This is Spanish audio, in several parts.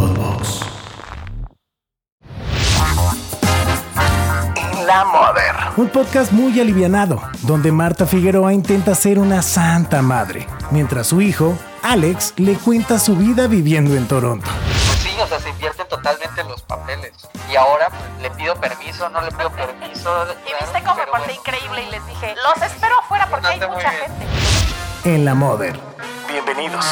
Podbox. La Mother. Un podcast muy alivianado, donde Marta Figueroa intenta ser una santa madre, mientras su hijo, Alex, le cuenta su vida viviendo en Toronto. Sí, o sea, se invierten totalmente los papeles. Y ahora pues, le pido permiso, no le pido permiso. Y viste cómo me porté increíble y les dije, los espero afuera porque hay mucha gente. En La Mother. Bienvenidos.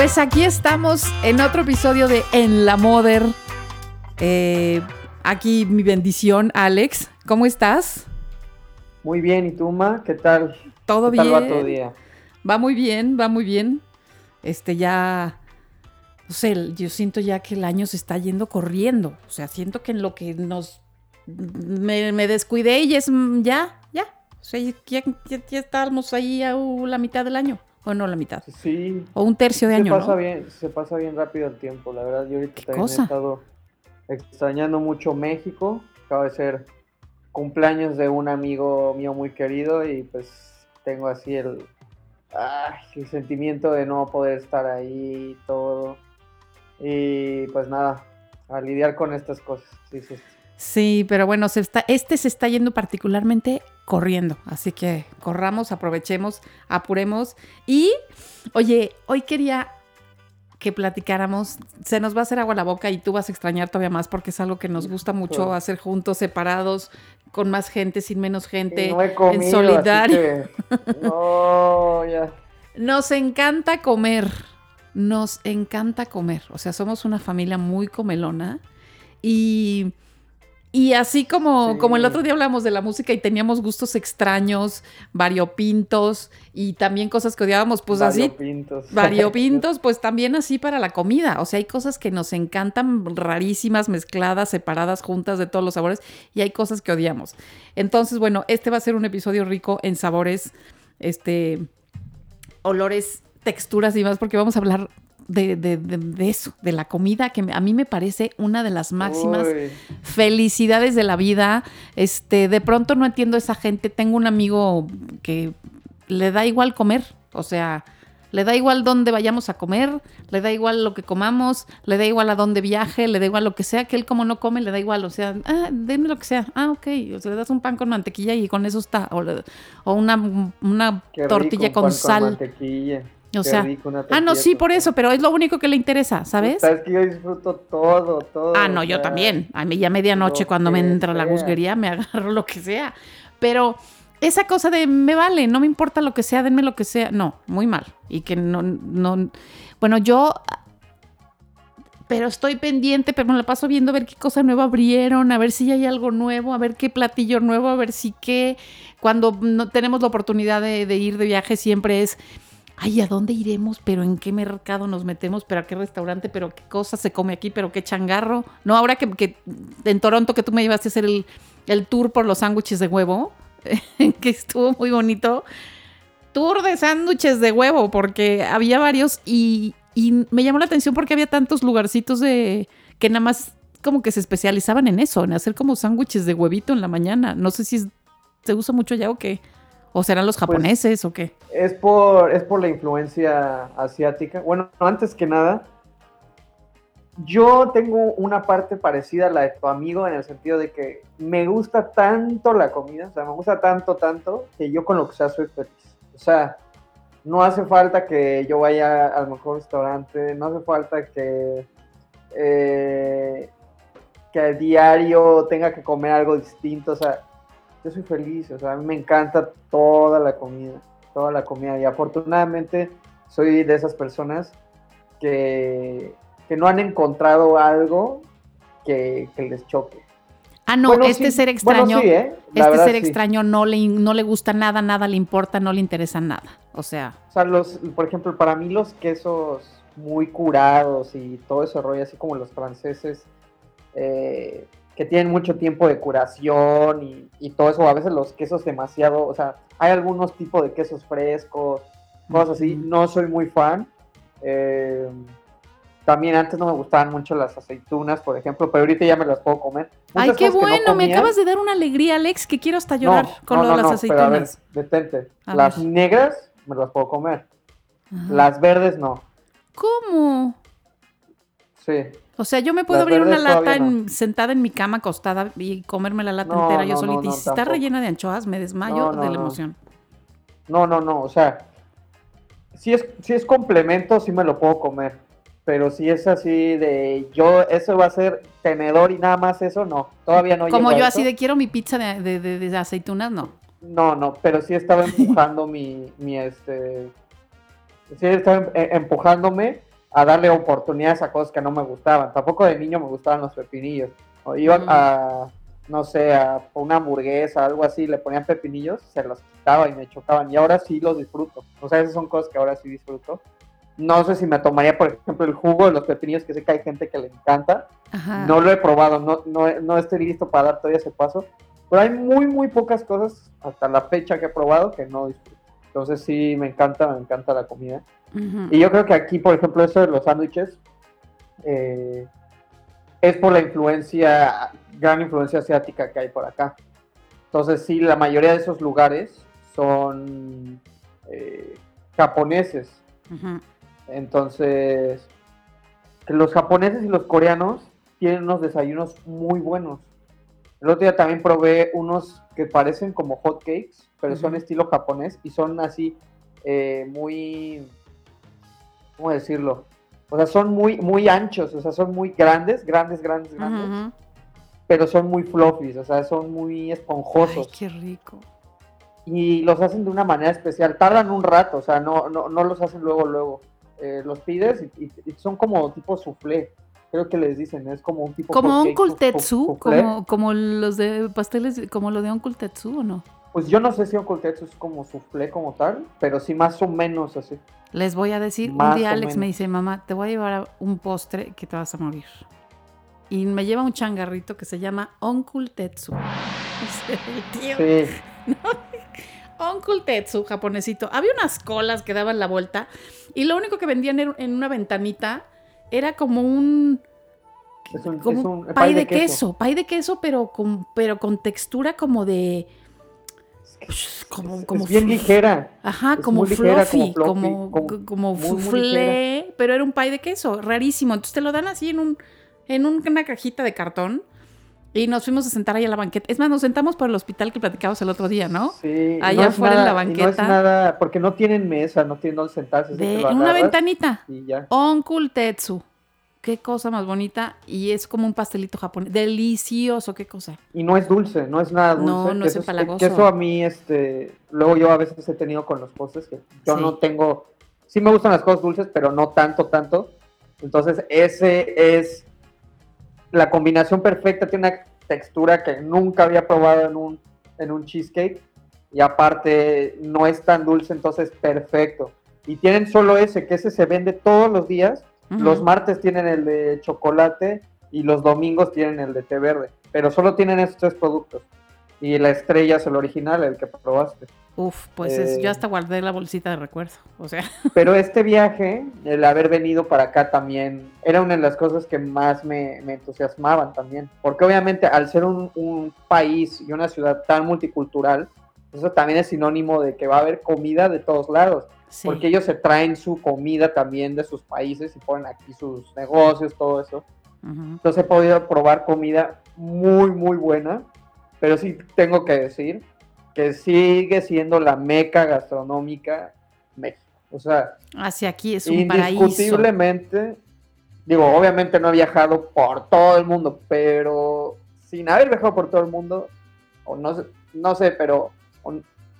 Pues aquí estamos en otro episodio de En la Mother. Eh, aquí mi bendición, Alex. ¿Cómo estás? Muy bien, ¿y tú, Ma? ¿Qué tal? Todo ¿Qué bien. Tal va tu día? Va muy bien, va muy bien. Este ya. No sé, yo siento ya que el año se está yendo corriendo. O sea, siento que en lo que nos. Me, me descuidé y es. mm, Ya, ya. O sea, ya, ya, ya estábamos ahí a la mitad del año. O no la mitad. Sí. O un tercio de se año, pasa ¿no? bien, se pasa bien rápido el tiempo, la verdad. Yo ahorita ¿Qué también cosa? he estado extrañando mucho México. Acaba de ser cumpleaños de un amigo mío muy querido y pues tengo así el, ay, el sentimiento de no poder estar ahí y todo. Y pues nada, a lidiar con estas cosas. Sí, sí, sí. Sí, pero bueno, se está, este se está yendo particularmente corriendo. Así que corramos, aprovechemos, apuremos. Y, oye, hoy quería que platicáramos. Se nos va a hacer agua la boca y tú vas a extrañar todavía más porque es algo que nos gusta mucho hacer juntos, separados, con más gente, sin menos gente, Y no comido, en solidario. que- No, ya. Nos encanta comer. Nos encanta comer. O sea, somos una familia muy comelona. Y, y así como, Sí. como el otro día hablamos de la música y teníamos gustos extraños, variopintos y también cosas que odiábamos, pues así, Variopintos. variopintos, pues también así para la comida. O sea, hay cosas que nos encantan rarísimas, mezcladas, separadas, juntas de todos los sabores y hay cosas que odiamos. Entonces, bueno, este va a ser un episodio rico en sabores, este, olores, texturas y más, porque vamos a hablar de, de- de- de eso, de la comida, que a mí me parece una de las máximas Uy. felicidades de la vida. Este, de pronto no entiendo a esa gente. Tengo un amigo que le da igual comer, o sea, le da igual dónde vayamos a comer, le da igual lo que comamos, le da igual a dónde viaje, le da igual lo que sea, que él como no come, le da igual, o sea, ah, denme lo que sea, ah, ok, o sea, le das un pan con mantequilla y con eso está, o, le- o una, una tortilla rico, con pan sal. mantequilla. O sea, ah, no, sí, por eso, pero es lo único que le interesa, ¿sabes? Sabes que yo disfruto todo, todo. Ah, no, o yo también. A mí ya medianoche cuando me entra la gusguería me agarro lo que sea. Pero esa cosa de me vale, no me importa lo que sea, denme lo que sea. No, muy mal. Y que no, no. Bueno, yo. Pero estoy pendiente, pero me la paso viendo a ver qué cosa nueva abrieron, a ver si hay algo nuevo, a ver qué platillo nuevo, a ver si qué. Cuando no tenemos la oportunidad de, de ir de viaje, siempre es ay, ¿a dónde iremos? ¿Pero en qué mercado nos metemos? ¿Pero a qué restaurante? ¿Pero qué cosa se come aquí? ¿Pero qué changarro? No, ahora que, que en Toronto que tú me llevaste a hacer el, el tour por los sándwiches de huevo, que estuvo muy bonito. Tour de sándwiches de huevo, porque había varios y, y me llamó la atención porque había tantos lugarcitos de que nada más como que se especializaban en eso, en hacer como sándwiches de huevito en la mañana. No sé si se usa mucho ya o qué. O serán los japoneses o qué. Es por, es por la influencia asiática. Bueno, antes que nada, yo tengo una parte parecida a la de tu amigo en el sentido de que me gusta tanto la comida, o sea, me gusta tanto, tanto, que yo con lo que sea soy feliz. O sea, no hace falta que yo vaya al mejor restaurante, no hace falta que, eh, que a diario tenga que comer algo distinto, o sea, yo soy feliz, o sea, a mí me encanta toda la comida, toda la comida, y afortunadamente soy de esas personas que, que no han encontrado algo que, que les choque. Ah, no, Bueno, este sí, ser bueno, extraño, sí, ¿eh? Este verdad, ser sí. extraño no le, no le gusta nada, nada le importa, no le interesa nada. O sea, O sea, los, por ejemplo, para mí los quesos muy curados y todo ese rollo, así como los franceses, eh, que tienen mucho tiempo de curación y, y todo eso, a veces los quesos demasiado, o sea, hay algunos tipos de quesos frescos, cosas así, no soy muy fan. eh, También antes no me gustaban mucho las aceitunas, por ejemplo, pero ahorita ya me las puedo comer. Ay, qué que no bueno, me acabas de dar una alegría, Alex, que quiero hasta llorar No, con no, lo de no, las no, pero a ver, aceitunas. detente. A las ver. negras me las puedo comer. Ajá. Las verdes no. ¿Cómo? Sí. O sea, yo me puedo Las abrir una lata en- sentada en mi cama acostada y comerme la lata No, entera yo solita. y si está rellena de anchoas, me desmayo de la emoción. No, no, no. O sea, si es, si es complemento, sí me lo puedo comer. Pero si es así de yo, eso va a ser tenedor y nada más eso, no. Todavía no Como yo así de quiero mi pizza de, de- de- de aceitunas, no. No, no, pero sí estaba empujando mi, mi, este... Sí estaba eh, empujándome a darle oportunidades a cosas que no me gustaban. Tampoco de niño me gustaban los pepinillos. O iba Mm. a, no sé, a una hamburguesa, algo así, le ponían pepinillos, se los quitaba y me chocaban. Y ahora sí los disfruto. O sea, esas son cosas que ahora sí disfruto. No sé si me tomaría, por ejemplo, el jugo de los pepinillos, que sé que hay gente que le encanta. Ajá. No lo he probado, no, no, no estoy listo para dar todavía ese paso. Pero hay muy, muy pocas cosas hasta la fecha que he probado que no disfruto. Entonces sí, me encanta, me encanta la comida. Y yo creo que aquí, por ejemplo, eso de los sándwiches eh, es por la influencia, gran influencia asiática que hay por acá. Entonces sí, la mayoría de esos lugares son eh, japoneses. Entonces, los japoneses y los coreanos tienen unos desayunos muy buenos. El otro día también probé unos que parecen como hot cakes, pero son estilo japonés y son así eh, muy, ¿cómo decirlo? O sea, son muy, muy anchos, o sea, son muy grandes, grandes, grandes, grandes, pero son muy fluffies, o sea, son muy Ay, esponjosos qué rico. y los hacen de una manera especial. Tardan un rato, o sea, no, no, no los hacen luego, luego. Eh, los pides y, y- y son como tipo soufflé. Creo que les dicen, es como un tipo Como hot cake Uncle sou- sou- Tetsu, soufflé. como, como los de pasteles, como lo de Uncle Tetsu, ¿o no? Pues yo no sé si Uncle Tetsu es como soufflé como tal, pero sí más o menos así. Les voy a decir, un día Alex me dice, mamá, te voy a llevar a un postre que te vas a morir. Y me lleva un changarrito que se llama Uncle Tetsu. Tío. Sí, Tetsu, japonesito. Había unas colas que daban la vuelta y lo único que vendían en en una ventanita era como un es un, como es un pay de queso. pay de queso, pero con, pero con textura como de como, Es- como es bien ligera. Ajá, como ligera, fluffy, como como, como, como pero era un pay de queso, rarísimo. Entonces te lo dan así en un en un- una cajita de cartón y nos fuimos a sentar ahí a la banqueta. Es más, nos sentamos por el hospital que platicamos el otro día, ¿no? Sí, Allá afuera en la y No banqueta. es nada, porque no tienen mesa, no tienen donde sentarse. De en una ventanita. Y ya. Uncle Tetsu. Qué cosa más bonita. Y es como un pastelito japonés. Delicioso, qué cosa. Y no es dulce, no es nada dulce. No, no es empalagoso. Que eso a mí, este, luego yo a veces he tenido con los postres que yo Sí. no tengo, sí me gustan las cosas dulces, pero no tanto, tanto. Entonces ese es la combinación perfecta, tiene una textura que nunca había probado en un, en un cheesecake y aparte no es tan dulce, entonces perfecto. Y tienen solo ese, que ese se vende todos los días los martes tienen el de chocolate y los domingos tienen el de té verde. Pero solo tienen estos tres productos. Y la estrella es el original, el que probaste. Uf, pues es- Eh, yo hasta guardé la bolsita de recuerdo. O sea, Pero este viaje, el haber venido para acá también, era una de las cosas que más me, me entusiasmaban también. Porque obviamente al ser un, un país y una ciudad tan multicultural, eso también es sinónimo de que va a haber comida de todos lados. sí. porque ellos se traen su comida también de sus países y ponen aquí sus negocios, todo eso. Entonces he podido probar comida muy, muy buena, pero sí tengo que decir que sigue siendo la meca gastronómica México. O sea, Hacia aquí es un paraíso. indiscutiblemente, digo, obviamente no he viajado por todo el mundo, pero sin haber viajado por todo el mundo, o no no sé, pero o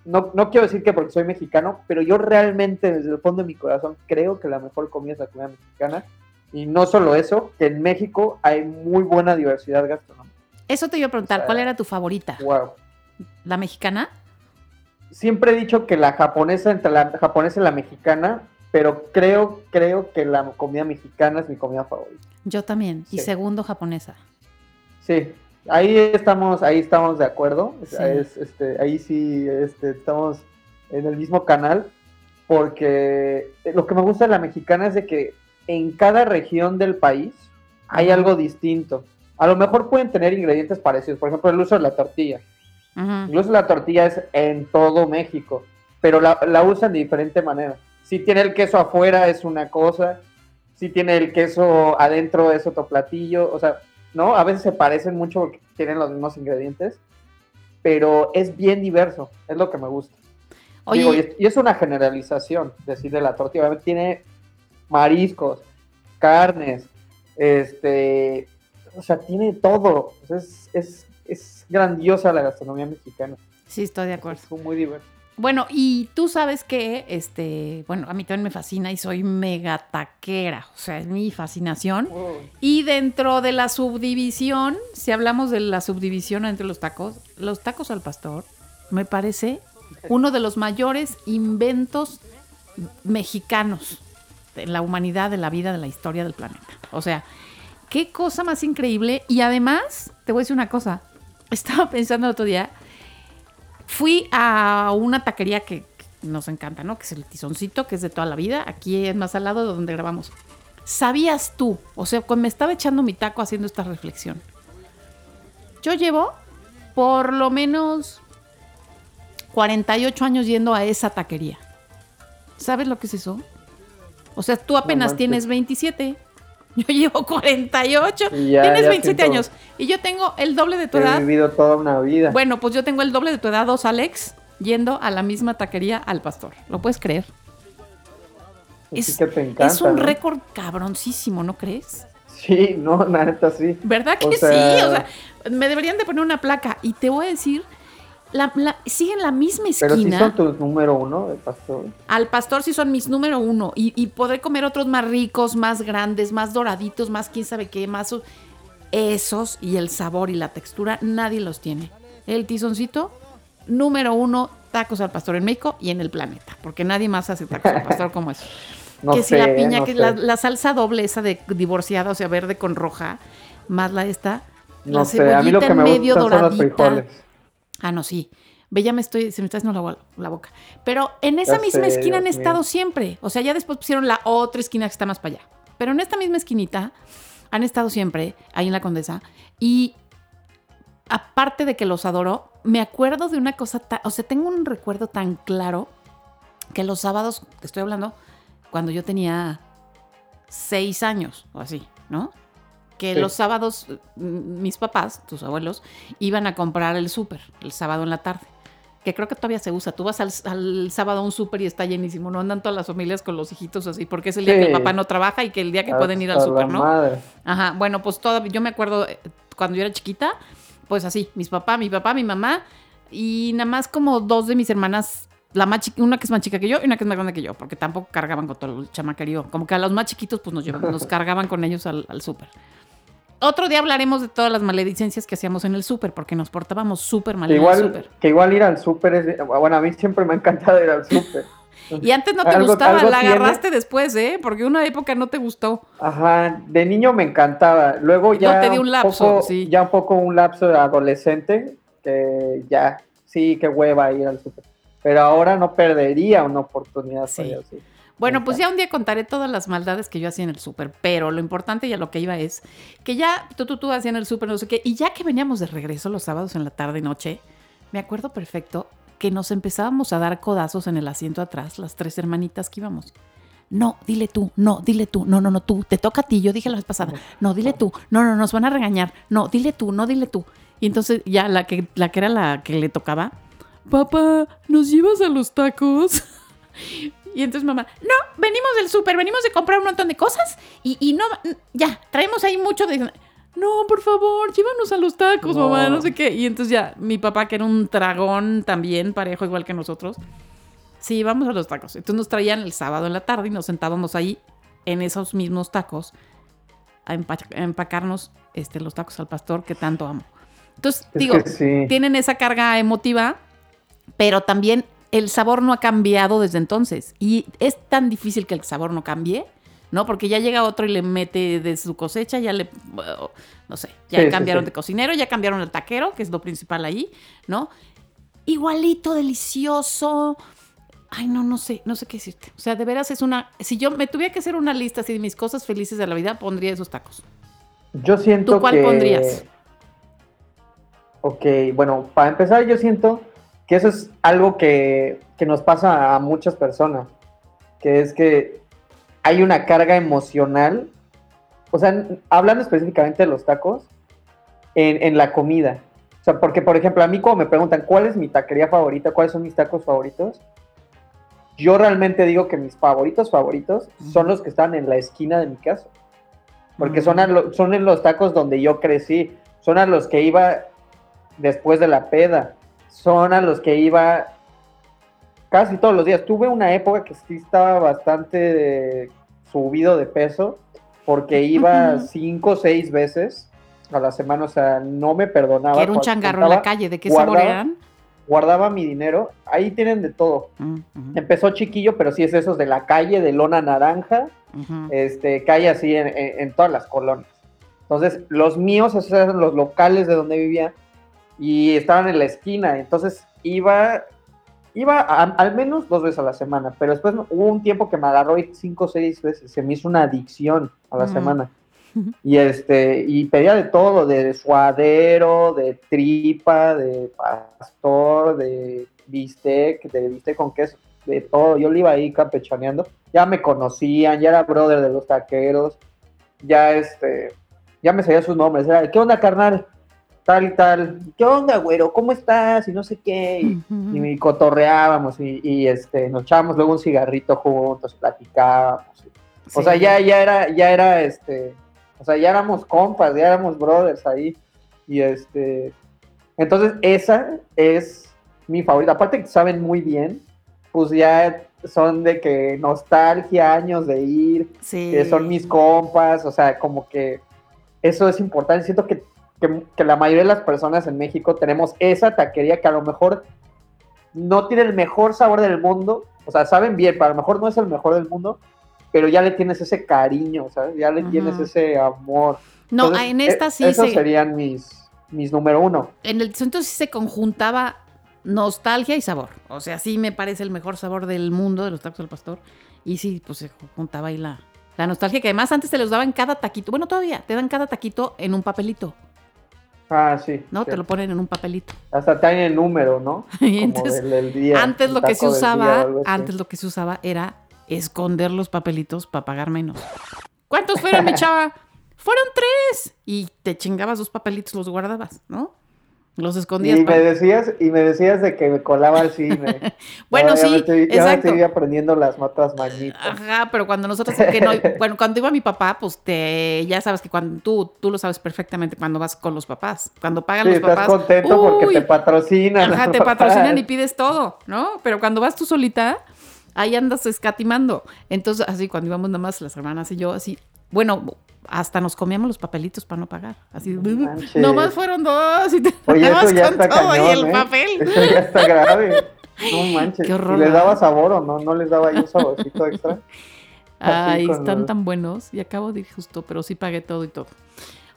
no, no quiero decir que porque soy mexicano, pero yo realmente desde el fondo de mi corazón creo que la mejor comida es la comida mexicana. Y no solo eso, que en México hay muy buena diversidad gastronómica. Eso te iba a preguntar, ¿cuál era tu favorita? Wow. ¿La mexicana? Siempre he dicho que la japonesa entre la japonesa y la mexicana, pero creo, creo que la comida mexicana es mi comida favorita. Yo también. Y segundo, japonesa. Sí, ahí estamos, ahí estamos de acuerdo. Sí. es, este, ahí sí este, estamos en el mismo canal. Porque lo que me gusta de la mexicana es de que en cada región del país hay algo distinto. A lo mejor pueden tener ingredientes parecidos, por ejemplo, el uso de la tortilla. Incluso la tortilla es en todo México, pero la, la usan de diferente manera. Si tiene el queso afuera es una cosa, si tiene el queso adentro es otro platillo, o sea, ¿no? A veces se parecen mucho porque tienen los mismos ingredientes, pero es bien diverso, es lo que me gusta. Oye, Digo, y, es, y es una generalización decir de la tortilla, tiene mariscos, carnes, este, o sea, tiene todo, O sea, es, es, es grandiosa la gastronomía mexicana, sí, estoy de acuerdo. es muy diverso. Bueno, y tú sabes que, este, bueno, a mí también me fascina y soy mega taquera, o sea, es mi fascinación. Y dentro de la subdivisión, si hablamos de la subdivisión entre los tacos, los tacos al pastor me parece uno de los mayores inventos mexicanos de la humanidad, de la vida, de la historia del planeta. O sea, qué cosa más increíble. Y además, te voy a decir una cosa, estaba pensando el otro día, fui a una taquería que nos encanta, ¿no? Que es el tizoncito, que es de toda la vida. Aquí es más al lado de donde grabamos. ¿Sabías tú? O sea, cuando me estaba echando mi taco haciendo esta reflexión. Yo llevo por lo menos 48 años yendo a esa taquería. ¿Sabes lo que es eso? O sea, tú apenas tienes 27. Yo llevo 48. Y ya- Tienes ya 27 siento- años. Y yo tengo el doble de tu He edad. vivido toda una vida. Bueno, pues yo tengo el doble de tu edad, dos Alex, yendo a la misma taquería al pastor. ¿Lo puedes creer? Es, que te encanta, es un ¿no? récord cabroncísimo, ¿no crees? Sí, no, la neta sí. ¿Verdad que O sí? O sea, me deberían de poner una placa. Y te voy a decir, la, la- sigue en la misma Pero sí esquina. son tus número uno de pastor. Al pastor sí son mis número uno. Y, y podré comer otros más ricos, más grandes, más doraditos, más quién sabe qué, más... Esos y el sabor y la textura, nadie los tiene. El tizoncito, número uno, tacos al pastor en México y en el planeta. Porque nadie más hace tacos al pastor como eso. No que sé, si la piña, no que la, la salsa doble esa de divorciada, o sea, verde con roja, más la esta, No la sé, a mí lo cebollita que en me medio son los doradita. frijoles. Ah, no, sí. Ve, ya me estoy, se me está haciendo la, la boca. Pero en esa Ya misma sé, esquina han estado mío. siempre. O sea, ya después pusieron la otra esquina que está más para allá. Pero en esta misma esquinita han estado siempre, ahí en la Condesa. Y aparte de que los adoro, me acuerdo de una cosa, ta- o sea, tengo un recuerdo tan claro que los sábados, te estoy hablando, cuando yo tenía seis años o así, ¿no? Que Sí. los sábados mm, mis papás, tus abuelos, iban a comprar el súper el sábado en la tarde. Que creo que todavía se usa. Tú vas al, al sábado a un súper y está llenísimo. No andan todas las familias con los hijitos así, porque es el día que el papá no trabaja y que el día que pueden ir al súper, ¿no? madre. Ajá, bueno, pues todo, yo me acuerdo eh, cuando yo era chiquita, pues así, mis papás, mi papá, mi mamá, y nada más como dos de mis hermanas, la más una que es más chica que yo y una que es más grande que yo, porque tampoco cargaban con todo el chamaquerío. Como que a los más chiquitos, pues nos, llevaban- nos cargaban con ellos al, al súper. Otro día hablaremos de todas las maledicencias que hacíamos en el súper, porque nos portábamos súper mal Que en el igual, súper. que igual ir al súper es... Bueno, a mí siempre me ha encantado ir al súper. Y antes no te Algo- gustaba, algo la tiene. agarraste después, ¿eh? Porque una época no te gustó. Ajá, de niño me encantaba. Luego ya te dio un lapso, poco, sí. ya un poco un lapso de adolescente que ya sí qué hueva ir al súper. Pero ahora no perdería una oportunidad Sí. para ir al. Bueno, pues ya un día contaré todas las maldades que yo hacía en el súper, pero lo importante y a lo que iba es que ya tú, tú, tú hacías en el súper, no sé qué, y ya que veníamos de regreso los sábados en la tarde y noche, me acuerdo perfecto que nos empezábamos a dar codazos en el asiento atrás, las tres hermanitas que íbamos. No, dile tú, no, dile tú, no, no, no, tú, te toca a ti, yo dije la vez pasada, no, dile tú, no, no, nos van a regañar, no, dile tú, no, dile tú. Y entonces ya la que, la que era la que le tocaba, papá, ¿nos llevas a los tacos? Y entonces mamá, no, venimos del súper, venimos de comprar un montón de cosas y, y no, ya, traemos ahí mucho de... No, por favor, llévanos a los tacos, No. mamá, no sé qué. Y entonces ya, mi papá, que era un dragón también, parejo igual que nosotros, sí, vamos a los tacos. Entonces nos traían el sábado en la tarde y nos sentábamos ahí en esos mismos tacos a, empa- a empacarnos este, los tacos al pastor que tanto amo. Entonces, Es digo, sí. tienen esa carga emotiva, pero también el sabor no ha cambiado desde entonces. Y es tan difícil que el sabor no cambie, ¿no? Porque ya llega otro y le mete de su cosecha, ya le, bueno, no sé, ya Sí, sí, cambiaron sí. de cocinero, ya cambiaron el taquero, que es lo principal ahí, ¿no? Igualito, delicioso. Ay, no, no sé, no sé qué decirte. O sea, de veras es una. Si yo me tuviera que hacer una lista así de mis cosas felices de la vida, pondría esos tacos. Yo siento ¿Tú cuál que... pondrías? Ok, bueno, para empezar yo siento que eso es algo que, que nos pasa a muchas personas, que es que hay una carga emocional, o sea, hablando específicamente de los tacos, en, en la comida. O sea, porque, por ejemplo, a mí cuando me preguntan cuál es mi taquería favorita, cuáles son mis tacos favoritos, yo realmente digo que mis favoritos favoritos son los que están en la esquina de mi casa. Porque son, lo- son en los tacos donde yo crecí, son a los que iba después de la peda, son a los que iba casi todos los días. Tuve una época que sí estaba bastante subido de peso, porque iba cinco o seis veces a la semana, o sea, no me perdonaba. Era un changarro en la calle. ¿De qué sabor guardaba- eran? Guardaba mi dinero, ahí tienen de todo. Mm, Empezó chiquillo, pero sí es esos de la calle, de lona naranja, ujú. este, calle así en, en- en todas las colonias. Entonces, los míos, esos eran los locales de donde vivía, y estaban en la esquina. Entonces, iba, iba a- al menos dos veces a la semana, pero después hubo un tiempo que me agarró y cinco o seis veces. Se me hizo una adicción a la Ujú. semana. Y este, y pedía de todo, de suadero, de tripa, de pastor, de bistec, de bistec con queso, de todo. Yo le iba ahí campechaneando. Ya me conocían, ya era brother de los taqueros, ya este, ya me sabía sus nombres. Era, ¿qué onda, carnal? Tal y tal. ¿Qué onda, güero? ¿Cómo estás? Y no sé qué. Y, cotorreábamos y, y, este, nos echábamos luego un cigarrito juntos, platicábamos. O sea, ya, ya era, ya era este, o sea, ya éramos compas, ya éramos brothers ahí. Y este, entonces esa es mi favorita. Aparte que saben muy bien, pues ya son de que nostalgia, años de ir, Sí. que son mis compas, o sea, como que eso es importante. Siento que, que, que la mayoría de las personas en México tenemos esa taquería que a lo mejor no tiene el mejor sabor del mundo, o sea, saben bien, pero a lo mejor no es el mejor del mundo, pero ya le tienes ese cariño, ¿sabes? Ya le tienes ese amor. No, Entonces, en esta e- sí Esos se, serían mis, mis número uno. en el centro sí se conjuntaba nostalgia y sabor. O sea, sí me parece el mejor sabor del mundo de los tacos del pastor. Y sí, pues se juntaba ahí la, la nostalgia, que además antes te los daban cada taquito. Bueno, todavía te dan cada taquito en un papelito, Ah, sí. ¿no? sí. Te lo ponen en un papelito. Hasta tiene el número, ¿no? Y Como del, del día. antes lo que se día usaba, antes lo que se usaba era esconder los papelitos para pagar menos. ¿Cuántos fueron, mi chava? Fueron tres. Y te chingabas dos papelitos, los guardabas, ¿no? Los escondías. Y me decías, y me decías de que me colaba al cine. Bueno, Ya- ya sí, me estoy- Ya me exacto. estoy aprendiendo las otras mañitas. Ajá, pero cuando nosotros, que no, bueno, cuando iba mi papá, pues te, ya sabes que cuando tú, tú lo sabes perfectamente cuando vas con los papás. Cuando pagan Sí, los estás papás. contento porque te patrocinan. Ajá, te papás. patrocinan y pides todo, ¿no? Pero cuando vas tú solita, ahí andas escatimando. Entonces, así, cuando íbamos nada más las hermanas y yo, así, bueno, hasta nos comíamos los papelitos para no pagar. Así, No manches. nomás fueron dos y te Oye, dabas eso ya con está todo cañón, y el ¿eh? papel. Eso ya está grave. No manches. Qué horror, ¿Y les daba sabor o no? ¿No les daba ahí un saborcito extra? Así Ay, están los- tan buenos. Y acabo de ir justo, pero sí pagué todo y todo.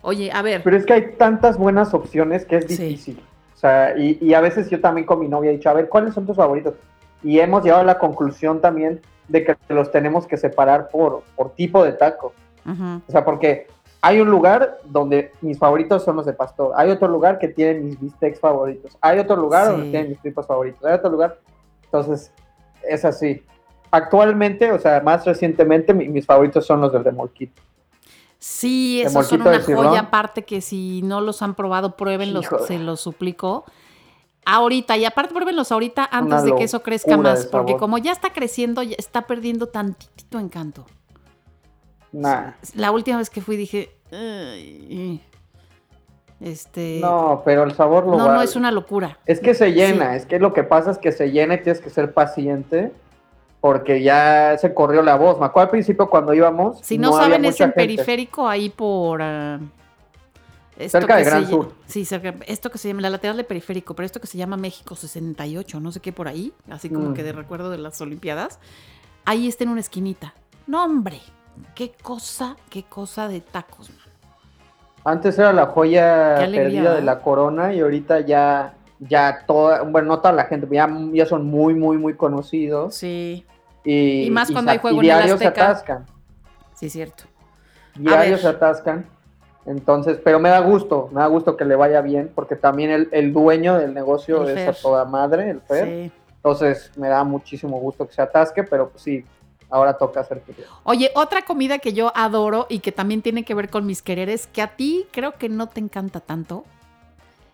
Oye, a ver. Pero es que hay tantas buenas opciones que es Sí. difícil. O sea, y, y a veces yo también con mi novia he dicho, a ver, ¿cuáles son tus favoritos? Y hemos llegado a la conclusión también de que los tenemos que separar por, por tipo de taco. O sea, porque hay un lugar donde mis favoritos son los de pastor. Hay otro lugar que tiene mis bistecs favoritos. Hay otro lugar Sí. donde tienen mis tripas favoritos. Hay otro lugar. Entonces, es así. Actualmente, o sea, más recientemente, mi- mis favoritos son los del remolquito. Sí, esos son una joya aparte que si no los han probado, pruébenlos, Híjole. se los suplico. Ahorita, y aparte pruébenlos ahorita antes Una de que eso crezca más, porque como ya está creciendo, ya está perdiendo tantitito encanto. Nah. La última vez que fui dije, "Ay, este, No, pero el sabor lo no, no es una locura. Es que se llena, es que lo que pasa es que se llena y tienes que ser paciente porque ya se corrió la voz. Me acuerdo al principio cuando íbamos. Si no, saben, es en gente. periférico, ahí por... ah, esto Cerca de Gran Sur. Sí, cerca. Esto que se llama, la lateral de periférico, pero esto que se llama México 68, no sé qué por ahí, así como Mm. que de recuerdo de las Olimpiadas. Ahí está en una esquinita. No, hombre, qué cosa, qué cosa de tacos, man. Antes era la joya alegría, perdida de la corona y ahorita ya, ya toda, bueno, no toda la gente, ya, ya son muy, muy, muy conocidos. Sí, Y, Y más cuando hay juego y en el diarios se atascan. sí, cierto. Diarios se atascan. Entonces, pero me da gusto, me da gusto que le vaya bien, porque también el, el dueño del negocio El es Fer. a toda madre, el Fer. Sí. Entonces, me da muchísimo gusto que se atasque, pero pues sí, ahora toca hacer que Oye, otra comida que yo adoro y que también tiene que ver con mis quereres, que a ti creo que no te encanta tanto,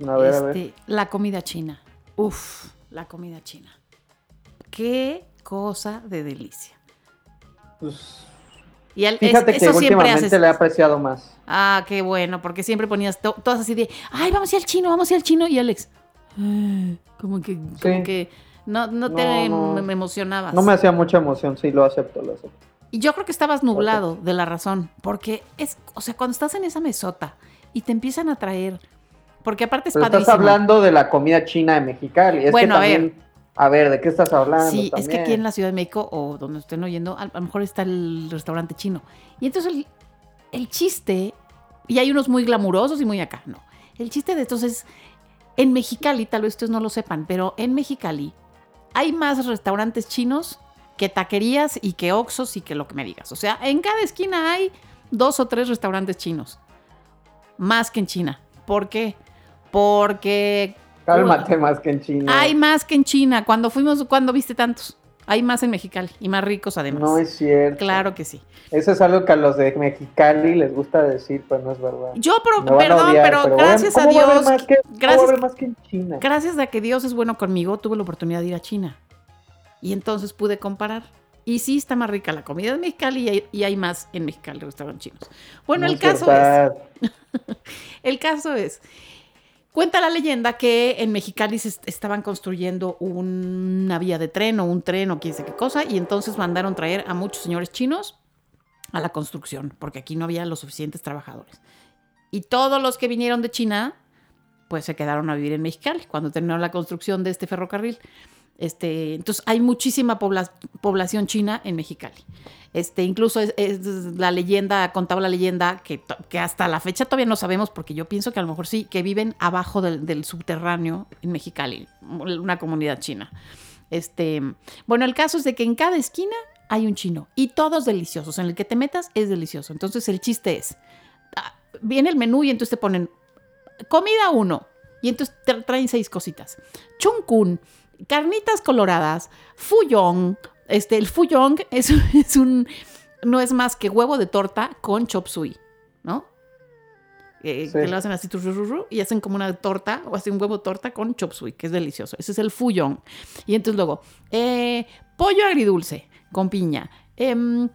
A ver, a ver. este, la comida china. Uf, la comida china. Qué cosa de delicia. Pues, Y es- fíjate que eso siempre últimamente haces. le he apreciado más. Ah, qué bueno, porque siempre ponías to- todas así de, ay, vamos a ir al chino, vamos a ir al chino. Y Alex, "Ah", como que, como Sí. que no, no te No, no. me emocionabas. No me hacía mucha emoción, sí, lo acepto, lo acepto. Y yo creo que estabas nublado de la razón, porque es, o sea, cuando estás en esa mesota y te empiezan a traer, porque aparte es Pero estás hablando de la comida china de Mexicali. Es Bueno, a que ver. también, a ver, ¿de qué estás hablando? Sí, es que aquí en la Ciudad de México o donde estén oyendo, a, a lo mejor está el restaurante chino. Y entonces el, el chiste, y hay unos muy glamurosos y muy acá, no. El chiste de estos es, en Mexicali, tal vez ustedes no lo sepan, pero en Mexicali hay más restaurantes chinos que taquerías y que oxos y que lo que me digas. O sea, en cada esquina hay dos o tres restaurantes chinos. Más que en China. ¿Por qué? Porque Cálmate más que en China. hay más que en China. Cuando fuimos, cuando viste tantos? Hay más en Mexicali y más ricos además. No es cierto. Claro que sí. Eso es algo que a los de Mexicali les gusta decir, pero no es verdad. Yo, pero, a perdón, odiar, pero, bueno, gracias a ¿cómo va haber Dios, más que- a gracias, haber más que en China. gracias a que Dios es bueno conmigo, tuve la oportunidad de ir a China. Y entonces pude comparar. Y sí está más rica la comida de Mexicali y hay, y hay más en Mexicali restaurantes chinos. Bueno, No el caso es. El caso es, cuenta la leyenda que en Mexicali se est- estaban construyendo una vía de tren o un tren o quién sé qué cosa, y entonces mandaron traer a muchos señores chinos a la construcción, porque aquí no había los suficientes trabajadores. Y todos los que vinieron de China, pues se quedaron a vivir en Mexicali cuando terminó la construcción de este ferrocarril. Este, entonces hay muchísima pobla- población china en Mexicali. Este, incluso es, la leyenda, contaba la leyenda que, hasta la fecha todavía no sabemos, porque yo pienso que a lo mejor sí, que viven abajo del, subterráneo en Mexicali, una comunidad china. Este, bueno, el caso es de que en cada esquina hay un chino y todos deliciosos. En el que te metas es delicioso. Entonces el chiste es, ah, viene el menú y entonces te ponen comida uno y entonces te traen seis cositas. Chungkun, carnitas coloradas, fuyong. Este, el fuyong es, es un, no es más que huevo de torta con chop suey, ¿no? Eh, Sí. Que lo hacen así y hacen como una torta o hacen un huevo torta con chop suey, que es delicioso. Ese es el fuyong. Y entonces luego, eh, pollo agridulce con piña. Em,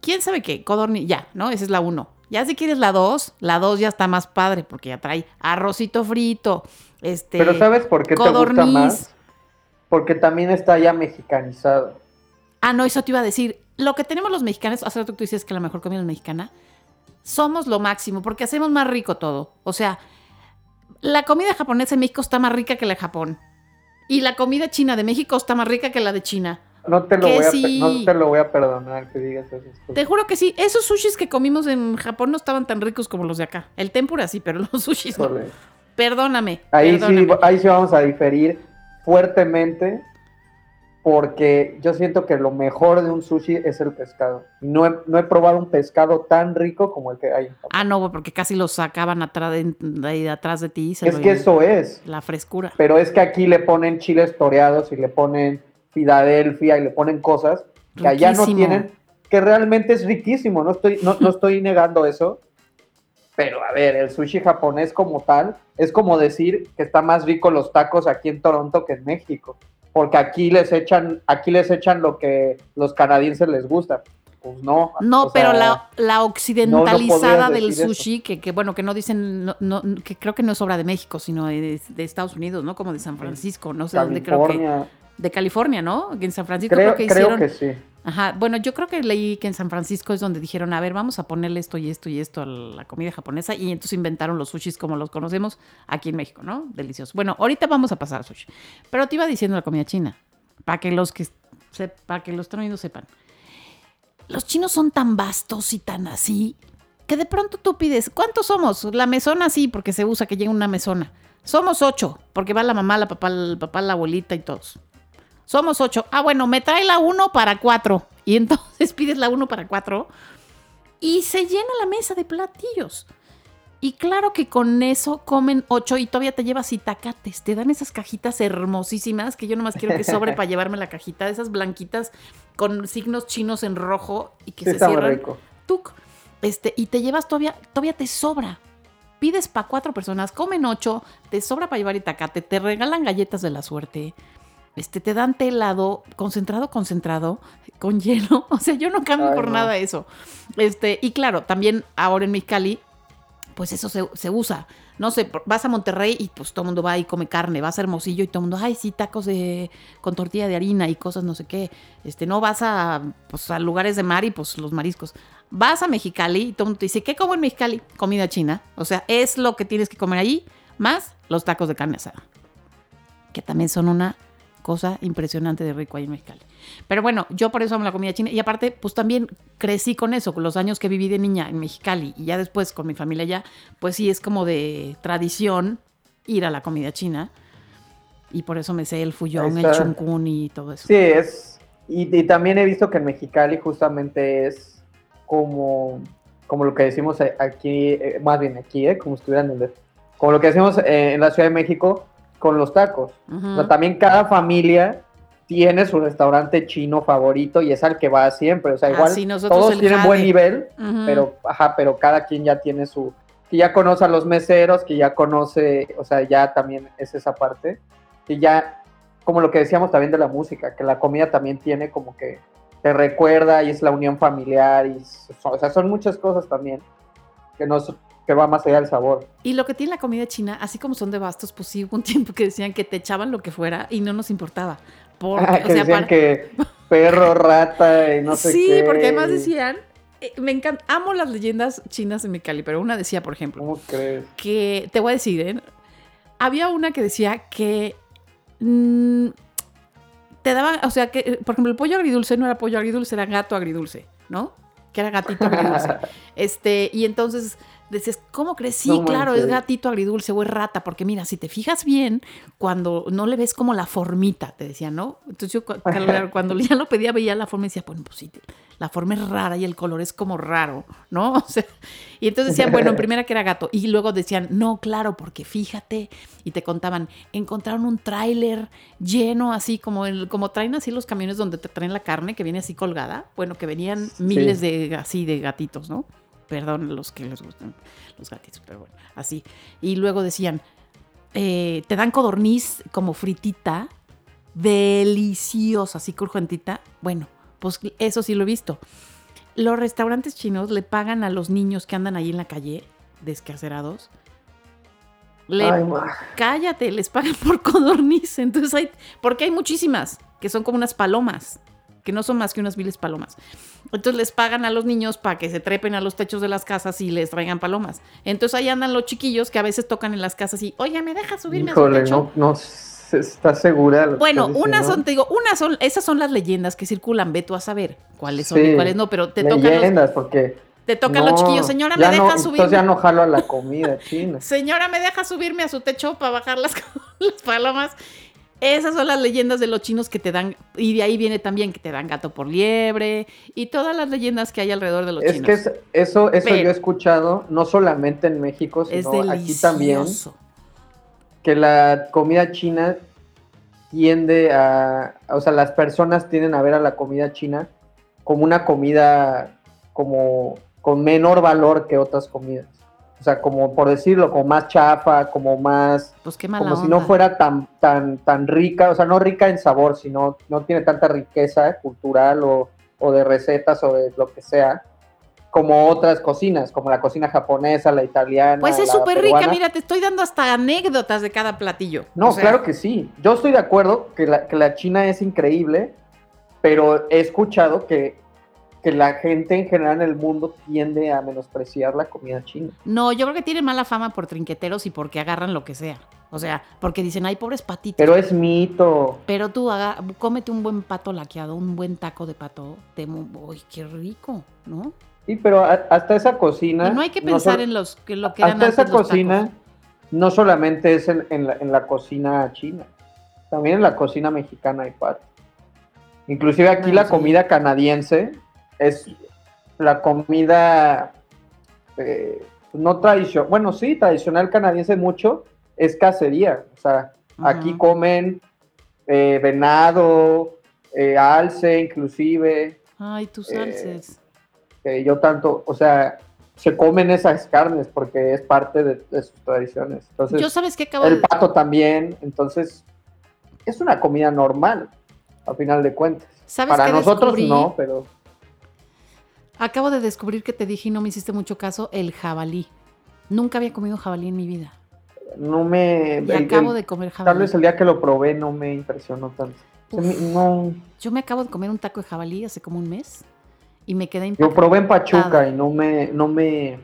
¿Quién sabe qué? Codorni, ya, ¿no? Esa es la uno. Ya si quieres la dos, la dos ya está más padre porque ya trae arrocito frito. Este, Pero ¿sabes por qué te gusta codorniz. más? Porque también está ya mexicanizado. Ah, no, eso te iba a decir. Lo que tenemos los mexicanos, hace rato que tú dices que la mejor comida es mexicana, somos lo máximo porque hacemos más rico todo. O sea, la comida japonesa en México está más rica que la de Japón. Y la comida china de México está más rica que la de China. No te lo, voy a, sí. no te lo voy a perdonar que digas esas cosas. Te juro que sí. Esos sushis que comimos en Japón no estaban tan ricos como los de acá. El tempura sí, pero los sushis no. Perdóname. Ahí sí, perdóname. ahí sí vamos a diferir fuertemente porque yo siento que lo mejor de un sushi es el pescado. No he, no he probado un pescado tan rico como el que hay. Ah, no, porque casi los sacaban atrás de, de atrás de ti. se es lo- que eso es. La frescura. Pero es que aquí le ponen chiles toreados y le ponen Filadelfia y le ponen cosas que allá no tienen, que realmente es riquísimo. No estoy, no, no estoy negando eso. Pero a ver, el sushi japonés como tal es como decir que está más rico los tacos aquí en Toronto que en México. Porque aquí les echan, aquí les echan lo que los canadienses les gusta. Pues no. No, o pero sea, la, la occidentalizada del eso. sushi, que, que bueno, que no dicen, no, no- que creo que no es obra de México, sino de, de Estados Unidos, ¿no? Como de San Francisco, no sé dónde creo que. California, De California, ¿no? En San Francisco creo, creo que creo hicieron. que sí. Ajá, bueno, yo creo que leí que en San Francisco es donde dijeron, a ver, vamos a ponerle esto y esto y esto a la comida japonesa, y entonces inventaron los sushis como los conocemos aquí en México, ¿no? Delicioso. Bueno, ahorita vamos a pasar al sushi. Pero te iba diciendo la comida china, para que los que para que los están sepan. Los chinos son tan vastos y tan así que de pronto tú pides, ¿cuántos somos? La mesona sí, porque se usa que llega una mesona. Somos ocho, porque va la mamá, la papá, el papá, la abuelita y todos. Somos ocho. Ah, bueno, me trae la uno para cuatro. Y entonces pides la uno para cuatro. Y se llena la mesa de platillos. Y claro que con eso comen ocho y todavía te llevas itacates. Te dan esas cajitas hermosísimas que yo nomás quiero que sobre para llevarme la cajita. Esas blanquitas con signos chinos en rojo y que Sí, se cierran. rico. Tuc. Este, y te llevas todavía, todavía te sobra. Pides para cuatro personas, comen ocho, te sobra para llevar itacate, te regalan galletas de la suerte. Este, te dan té helado, concentrado, concentrado, con hielo. O sea, yo no cambio Ay, por no. nada eso. Este, y claro, también ahora en Mexicali, pues eso se, se usa. No sé, vas a Monterrey y pues todo el mundo va y come carne, vas a Hermosillo y todo el mundo, ay, sí, tacos de, con tortilla de harina y cosas no sé qué. Este, no vas a, pues, a lugares de mar y pues los mariscos. Vas a Mexicali y todo el mundo te dice, ¿qué como en Mexicali? Comida china. O sea, es lo que tienes que comer allí, más los tacos de carne asada. Que también son una cosa impresionante de rico ahí en Mexicali. Pero bueno, yo por eso amo la comida china. Y aparte, pues también crecí con eso, con los años que viví de niña en Mexicali y ya después con mi familia allá, pues sí es como de tradición ir a la comida china. Y por eso me sé el Ahí el chuncún y todo eso. Sí, es. Y, y también he visto que en Mexicali justamente es como, como lo que decimos aquí, eh, más bien aquí, eh, como estuvieran en el- como lo que decimos eh, en la Ciudad de México con los tacos. O sea, también cada familia tiene su restaurante chino favorito y es al que va siempre. O sea, igual Así todos tienen Jade. buen nivel, pero, ajá, pero cada quien ya tiene su, que ya conoce a los meseros, que ya conoce, o sea, ya también es esa parte, que ya, como lo que decíamos también de la música, que la comida también tiene como que te recuerda y es la unión familiar, y, o sea, son muchas cosas también que, nos, que va más allá del sabor. Y lo que tiene la comida china, así como son de bastos, pues sí hubo un tiempo que decían que te echaban lo que fuera y no nos importaba. Porque, Ah, o que sea, decían para- que perro, rata y no sé sí, qué. porque además decían, eh, me encanta, amo las leyendas chinas de Mexicali, pero una decía, por ejemplo, ¿Cómo crees? que, te voy a decir, ¿eh? había una que decía que mm, te daban, o sea, que, por ejemplo, el pollo agridulce no era pollo agridulce, era gato agridulce, ¿no? Que era gatito agridulce. este, y entonces decías, ¿cómo crees? Sí, No claro, es gatito agridulce o es rata, porque mira, si te fijas bien, cuando no le ves como la formita, te decía, ¿no? Entonces yo cu- cuando, cuando ya lo pedía, veía la forma y decía, bueno, pues sí, la forma es rara y el color es como raro, ¿no? O sea, y entonces decían, bueno, en primera que era gato. Y luego decían, no, claro, porque fíjate. Y te contaban, encontraron un tráiler lleno así como el, como traen así los camiones donde te traen la carne que viene así colgada. Bueno, que venían miles de así de gatitos, ¿no? Perdón los que les gustan los gatitos, pero bueno, así. Y luego decían, eh, te dan codorniz como fritita, deliciosa, así crujientita. Bueno, pues eso sí lo he visto. Los restaurantes chinos le pagan a los niños que andan ahí en la calle, descarcerados. Le, Ay, cállate, les pagan por codorniz. Entonces hay, porque hay muchísimas que son como unas palomas, que no son más que unas viles palomas. Entonces les pagan a los niños para que se trepen a los techos de las casas y les traigan palomas. Entonces ahí andan los chiquillos que a veces tocan en las casas y, oye, ¿me dejas subirme a su Híjole, techo? no, no estás segura. Bueno, unas son, te digo, unas son, esas son las leyendas que circulan, ve tú a saber cuáles son y cuáles no, pero te tocan los, leyendas, porque te tocan los chiquillos, señora, me deja no, subirme. Entonces ya no jalo a la comida china. Señora, ¿me deja subirme a su techo para bajar las, las palomas? Esas son las leyendas de los chinos que te dan, y de ahí viene también que te dan gato por liebre, y todas las leyendas que hay alrededor de los Es chinos. que es- eso, eso Pero- yo he escuchado, no solamente en México, sino aquí también, que la comida china tiende a, o sea, las personas tienden a ver a la comida china como una comida como con menor valor que otras comidas. O sea, como por decirlo, como más chafa, como más Pues qué mala como si no fuera tan, tan, tan rica, o sea, no rica en sabor, sino no tiene tanta riqueza cultural o, o de recetas o de lo que sea, como otras cocinas, como la cocina japonesa, la italiana. Pues es súper rica, mira, te estoy dando hasta anécdotas de cada platillo. No, O sea, claro que sí. Yo estoy de acuerdo que la, que la China es increíble, pero he escuchado que, que la gente en general en el mundo tiende a menospreciar la comida china. No, yo creo que tiene mala fama por trinqueteros y porque agarran lo que sea. O sea, porque dicen, ay, pobres patitos. Pero es mito. Pero tú haga, cómete un buen pato laqueado, un buen taco de pato. Te, uy, qué rico, ¿no? Sí, pero a- hasta esa cocina. Y no hay que pensar en los que lo que eran hasta esa los cocina tacos. no solamente es en, en la, en la cocina china, también en la cocina mexicana hay pato. Inclusive aquí la sí. comida canadiense es la comida eh, no tradicional, bueno, sí, tradicional canadiense mucho, es cacería. O sea, aquí comen eh, venado, eh, alce inclusive, Ay, tus alces. que yo tanto, o sea, se comen esas carnes porque es parte de, de sus tradiciones. Entonces, Yo sabes que acabo el de... pato también, entonces es una comida normal, a final de cuentas. ¿Sabes Para nosotros descubrí? no, pero Acabo de descubrir que te dije y no me hiciste mucho caso, el jabalí. Nunca había comido jabalí en mi vida. no me... Y el- acabo el- de comer Tal jabalí. vez el día que lo probé no me impresionó tanto. Me- no, Yo me acabo de comer un taco de jabalí hace como un mes y me quedé yo impactada. probé en Pachuca y no me, no me,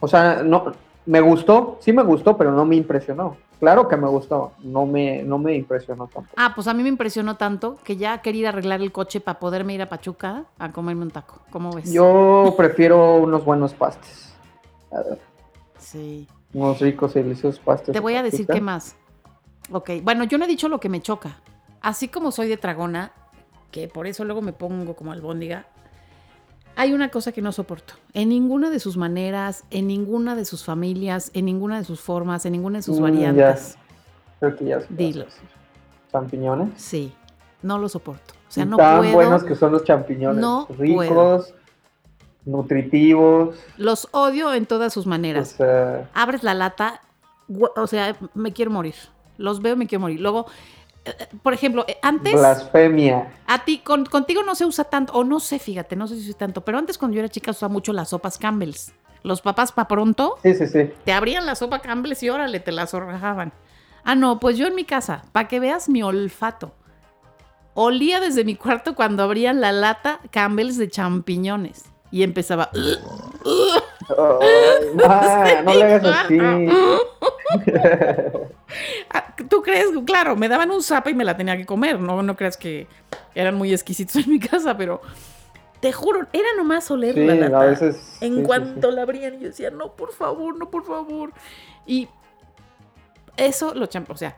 o sea, no, me gustó, sí me gustó, pero no me impresionó. Claro que me gustó, no me, no me impresionó tampoco. Ah, pues a mí me impresionó tanto que ya quería ir a arreglar el coche para poderme ir a Pachuca a comerme un taco. ¿Cómo ves? Yo prefiero unos buenos pastes, a ver, Sí. unos ricos y deliciosos pastes. Te voy a decir qué más. Ok, bueno, yo no he dicho lo que me choca. Así como soy de tragona, que por eso luego me pongo como albóndiga, hay una cosa que no soporto. En ninguna de sus maneras, en ninguna de sus familias, en ninguna de sus formas, en ninguna de sus Mm, variantes. Creo que ya Dilo. Champiñones. Sí, no lo soporto. O sea, no Tan puedo. buenos que son los champiñones. No Ricos, puedo. nutritivos. Los odio en todas sus O maneras. sea, Abres la lata, o sea, me quiero morir. Los veo y me quiero morir. Luego, por ejemplo, eh, antes... blasfemia. A ti, con- contigo no se usa tanto, o no sé, fíjate, no sé si se usa tanto, pero antes cuando yo era chica usaba mucho las sopas Campbell's. Los papás pa' pronto Sí, sí, sí. te abrían la sopa Campbell's y órale, te la zorrajaban. Ah, no, pues yo en mi casa, para que veas mi olfato. Olía desde mi cuarto cuando abrían la lata Campbell's de champiñones. Y empezaba... Ay, ma, no le hagas así. Ah, ¿Tú crees? Claro, me daban un zapa y me la tenía que comer. No, no creas que eran muy exquisitos en mi casa, pero te juro, era nomás oler Sí, la lata. a veces. En sí, cuanto sí. la abrían, yo decía, no, por favor, no, por favor. Y eso lo champ, o sea,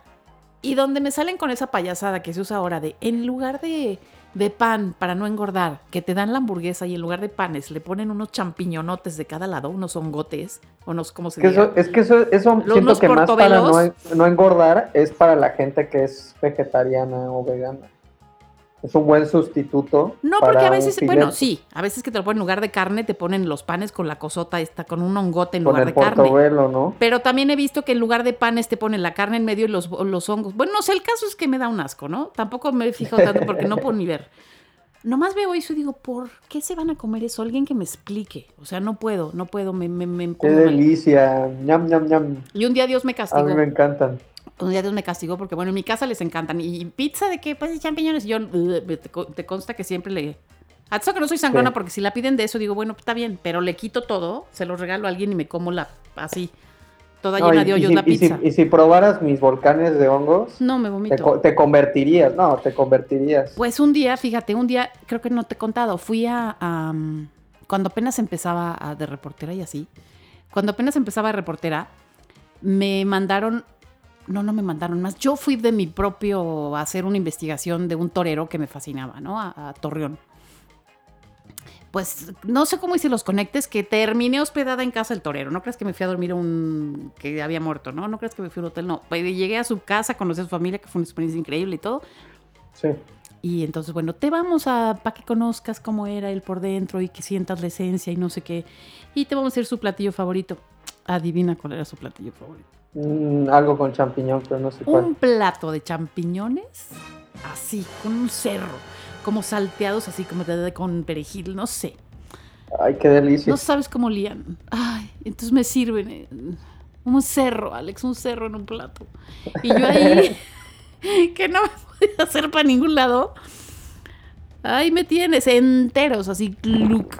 y donde me salen con esa payasada que se usa ahora de, en lugar de, de pan para no engordar, que te dan la hamburguesa y en lugar de panes le ponen unos champiñonotes de cada lado, unos hongotes, o no sé cómo se Que diga. eso, es que eso, eso siento que más para no engordar es para la gente que es vegetariana o vegana. Es un buen sustituto. No, para porque a un veces, bueno, sí, a veces que te lo ponen en lugar de carne, te ponen los panes con la cosota esta, con un hongote en Con lugar el de carne. ¿no? Pero también he visto que en lugar de panes te ponen la carne en medio y los, los hongos. Bueno, no sé, el caso es que me da un asco, ¿no? Tampoco me he fijado tanto porque no puedo ni ver. Nomás veo eso y digo, ¿por qué se van a comer eso? Alguien que me explique. O sea, no puedo, no puedo, me, me, me Qué delicia. Ñam, ñam, ñam. Y un día Dios me A castigó. mí me encantan. Un día Dios me castigó porque, bueno, en mi casa les encantan. ¿Y pizza de qué? Pues de champiñones. Y yo, te, co- te consta que siempre le... A eso que no soy sangrona Sí. porque si la piden de eso digo, bueno, está bien, pero le quito todo, se lo regalo a alguien y me como la así, toda No, llena y, de hoyos si, la y si- pizza. y si probaras mis volcanes de hongos, No, me vomito. te convertirías. No, te convertirías. Pues un día, fíjate, un día, creo que no te he contado, fui a, a, um, cuando apenas empezaba a- de reportera y así, cuando apenas empezaba de reportera, me mandaron, no, no me mandaron más, yo fui de mi propio a hacer una investigación de un torero que me fascinaba, ¿no? A, a Torreón. Pues no sé cómo hice los conectes, que terminé hospedada en casa del torero. No crees que me fui a dormir a un. que había muerto, ¿no? No crees que me fui a un hotel, no. Pues llegué a su casa, conocí a su familia, que fue una experiencia increíble y todo. Sí. Y entonces, bueno, te vamos a, para que conozcas cómo era él por dentro y que sientas la esencia y no sé qué. Y te vamos a hacer su platillo favorito. Adivina cuál era su platillo favorito. Mm, algo con champiñón, pero no sé cuál. Un plato de champiñones, así, con un cerro, como salteados, así como de- de- con perejil, no sé. Ay, qué delicia. No sabes cómo olían. Ay, entonces me sirven eh, un cerro, Alex, un cerro en un plato. Y yo ahí, que no me podía hacer para ningún lado. Ahí me tienes, enteros, así, gluc,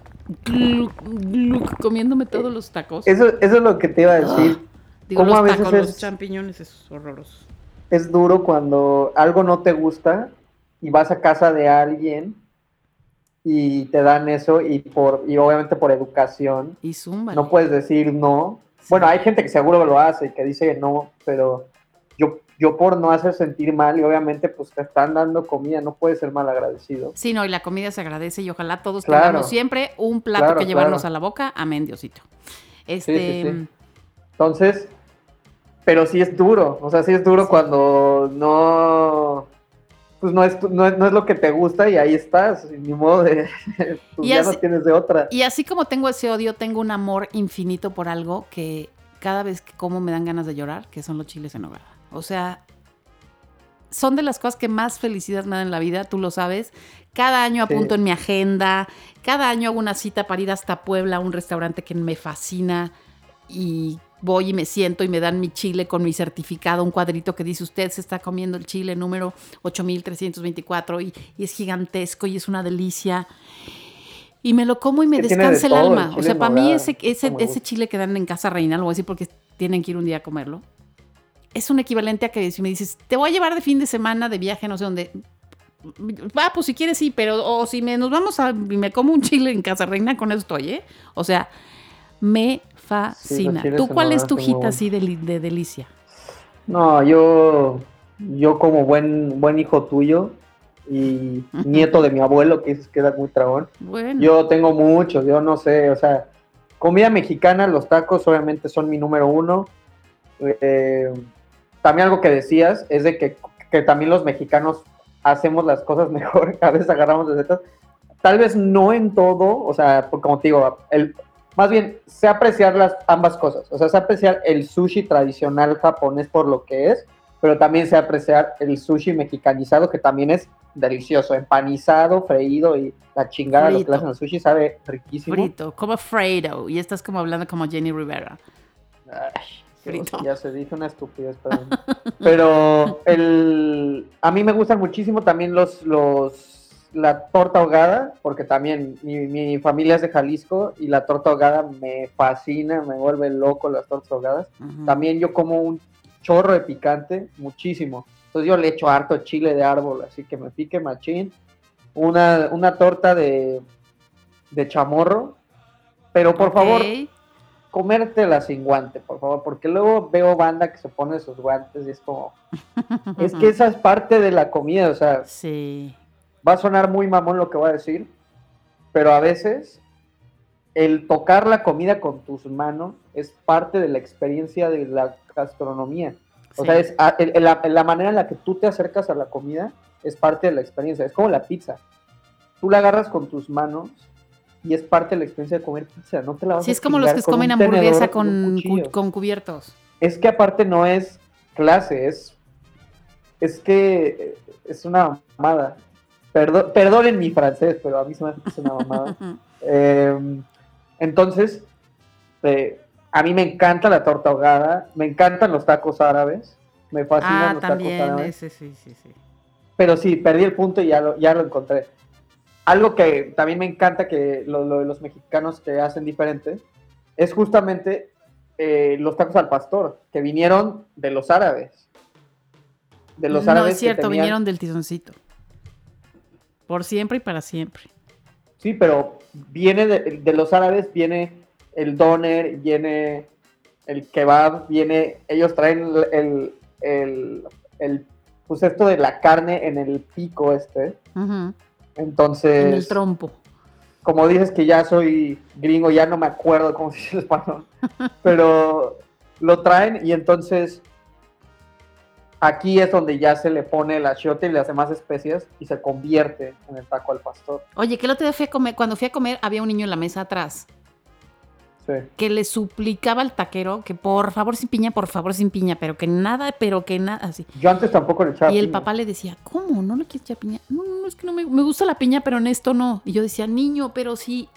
gluc, gluc, comiéndome todos los tacos. Eso, eso es lo que te iba a decir. Digo, ¿cómo los a veces tacos, los es- champiñones, es horroroso. Es duro cuando algo no te gusta y vas a casa de alguien y te dan eso y por y obviamente por educación Y no puedes decir no Bueno, hay gente que seguro lo hace y que dice que no, pero yo, yo por no hacer sentir mal y obviamente pues te están dando comida, no puedes ser mal agradecido. Sí, no, y la comida se agradece y ojalá todos Claro. tengamos siempre un plato Claro, que llevarnos claro. a la boca. Amén, Diosito. Este, sí, sí. Entonces, pero sí es duro, o sea, sí es duro cuando no, pues no es, no, no es lo que te gusta y ahí estás, ni modo de, pues Y ya así- no tienes de otra. Y así como tengo ese odio, tengo un amor infinito por algo que cada vez que como me dan ganas de llorar, que son los chiles en nogada. O sea, son de las cosas que más felicidad me dan en la vida, tú lo sabes. Cada año Sí. apunto en mi agenda, cada año hago una cita para ir hasta Puebla a un restaurante que me fascina y voy y me siento y me dan mi chile con mi certificado, un cuadrito que dice usted se está comiendo el chile número 8324 y, y es gigantesco y es una delicia. Y me lo como y me de descansa el alma. O sea, para mí ese, ese, chile que dan en Casa Reina, lo voy a decir porque tienen que ir un día a comerlo, es un equivalente a que si me dices, te voy a llevar de fin de semana de viaje, no sé dónde. Va, pues si quieres sí, pero o si me, nos vamos a, y me como un chile en Casa Reina, con eso estoy, ¿eh? O sea, me fascina. ¿Tú cuál es tu muy buenos. así de, li- de delicia? No, yo, yo como buen, buen hijo tuyo y nieto de mi abuelo, que dices que era muy tragón, Bueno, yo tengo muchos, yo no sé, o sea, comida mexicana, los tacos obviamente son mi número uno. Eh, también algo que decías es de que, que también los mexicanos hacemos las cosas mejor, a veces agarramos recetas, tal vez no en todo, o sea, porque como te digo, el, más bien sé apreciar las ambas cosas, o sea, sé apreciar el sushi tradicional japonés por lo que es, pero también sé apreciar el sushi mexicanizado que también es delicioso, empanizado, freído y la chingada, lo que Frito. hacen al sushi sabe riquísimo. frito, como Fredo. Y estás como hablando como Jenny Rivera. Ay, Frito. ya se dije una estupidez, perdón. Pero el, a mí me gustan muchísimo también los, los la torta ahogada, porque también mi, mi familia es de Jalisco y la torta ahogada me fascina, me vuelve loco las tortas ahogadas. También yo como un chorro de picante, muchísimo. Entonces yo le echo harto chile de árbol, así que me pique machín. Una, una torta de, de chamorro. Pero por favor, comértela sin guante, por favor, porque luego veo banda que se pone sus guantes y es como, es que esa es parte de la comida, o sea, Sí. Va a sonar muy mamón lo que voy a decir, pero a veces el tocar la comida con tus manos es parte de la experiencia de la gastronomía. O sí. sea, es a- el- el- la, la manera en la que tú te acercas a la comida es parte de la experiencia. Es como la pizza. Tú la agarras con tus manos y es parte de la experiencia de comer pizza. No te la vas Sí, a es como los que comen hamburguesa con, cubiertos. Es que aparte no es clase, es, es que es una mamada. Perdo- perdonen mi francés, pero a mí se me hace una mamada. Eh, entonces, eh, a mí me encanta la torta ahogada, me encantan los tacos árabes, me fascinan ah, los tacos árabes. ese sí, sí, sí. Pero sí, perdí el punto y ya lo, ya lo encontré. Algo que también me encanta que lo, lo de los mexicanos que hacen diferente es justamente eh, los tacos al pastor, que vinieron de los árabes. De los no árabes es cierto, que tenían- vinieron del tizoncito. Por siempre y para siempre. Sí, pero viene de, de los árabes, viene el doner, viene el kebab, viene, ellos traen el, el, el- pues esto de la carne en el pico este. Entonces, En el trompo. como dices que ya soy gringo, ya no me acuerdo cómo se dice el español, pero lo traen y entonces aquí es donde ya se le pone el achiote y las demás especias y se convierte en el taco al pastor. Oye, que el otro día fui a comer, cuando fui a comer, había un niño en la mesa atrás Sí. que le suplicaba al taquero que por favor sin piña, por favor sin piña, pero que nada, pero que nada, así. Yo antes tampoco le echaba Y el piña. papá le decía, ¿cómo? ¿No le quieres echar piña? No, no, es que no me, me gusta la piña, pero en esto no. Y yo decía, niño, pero sí,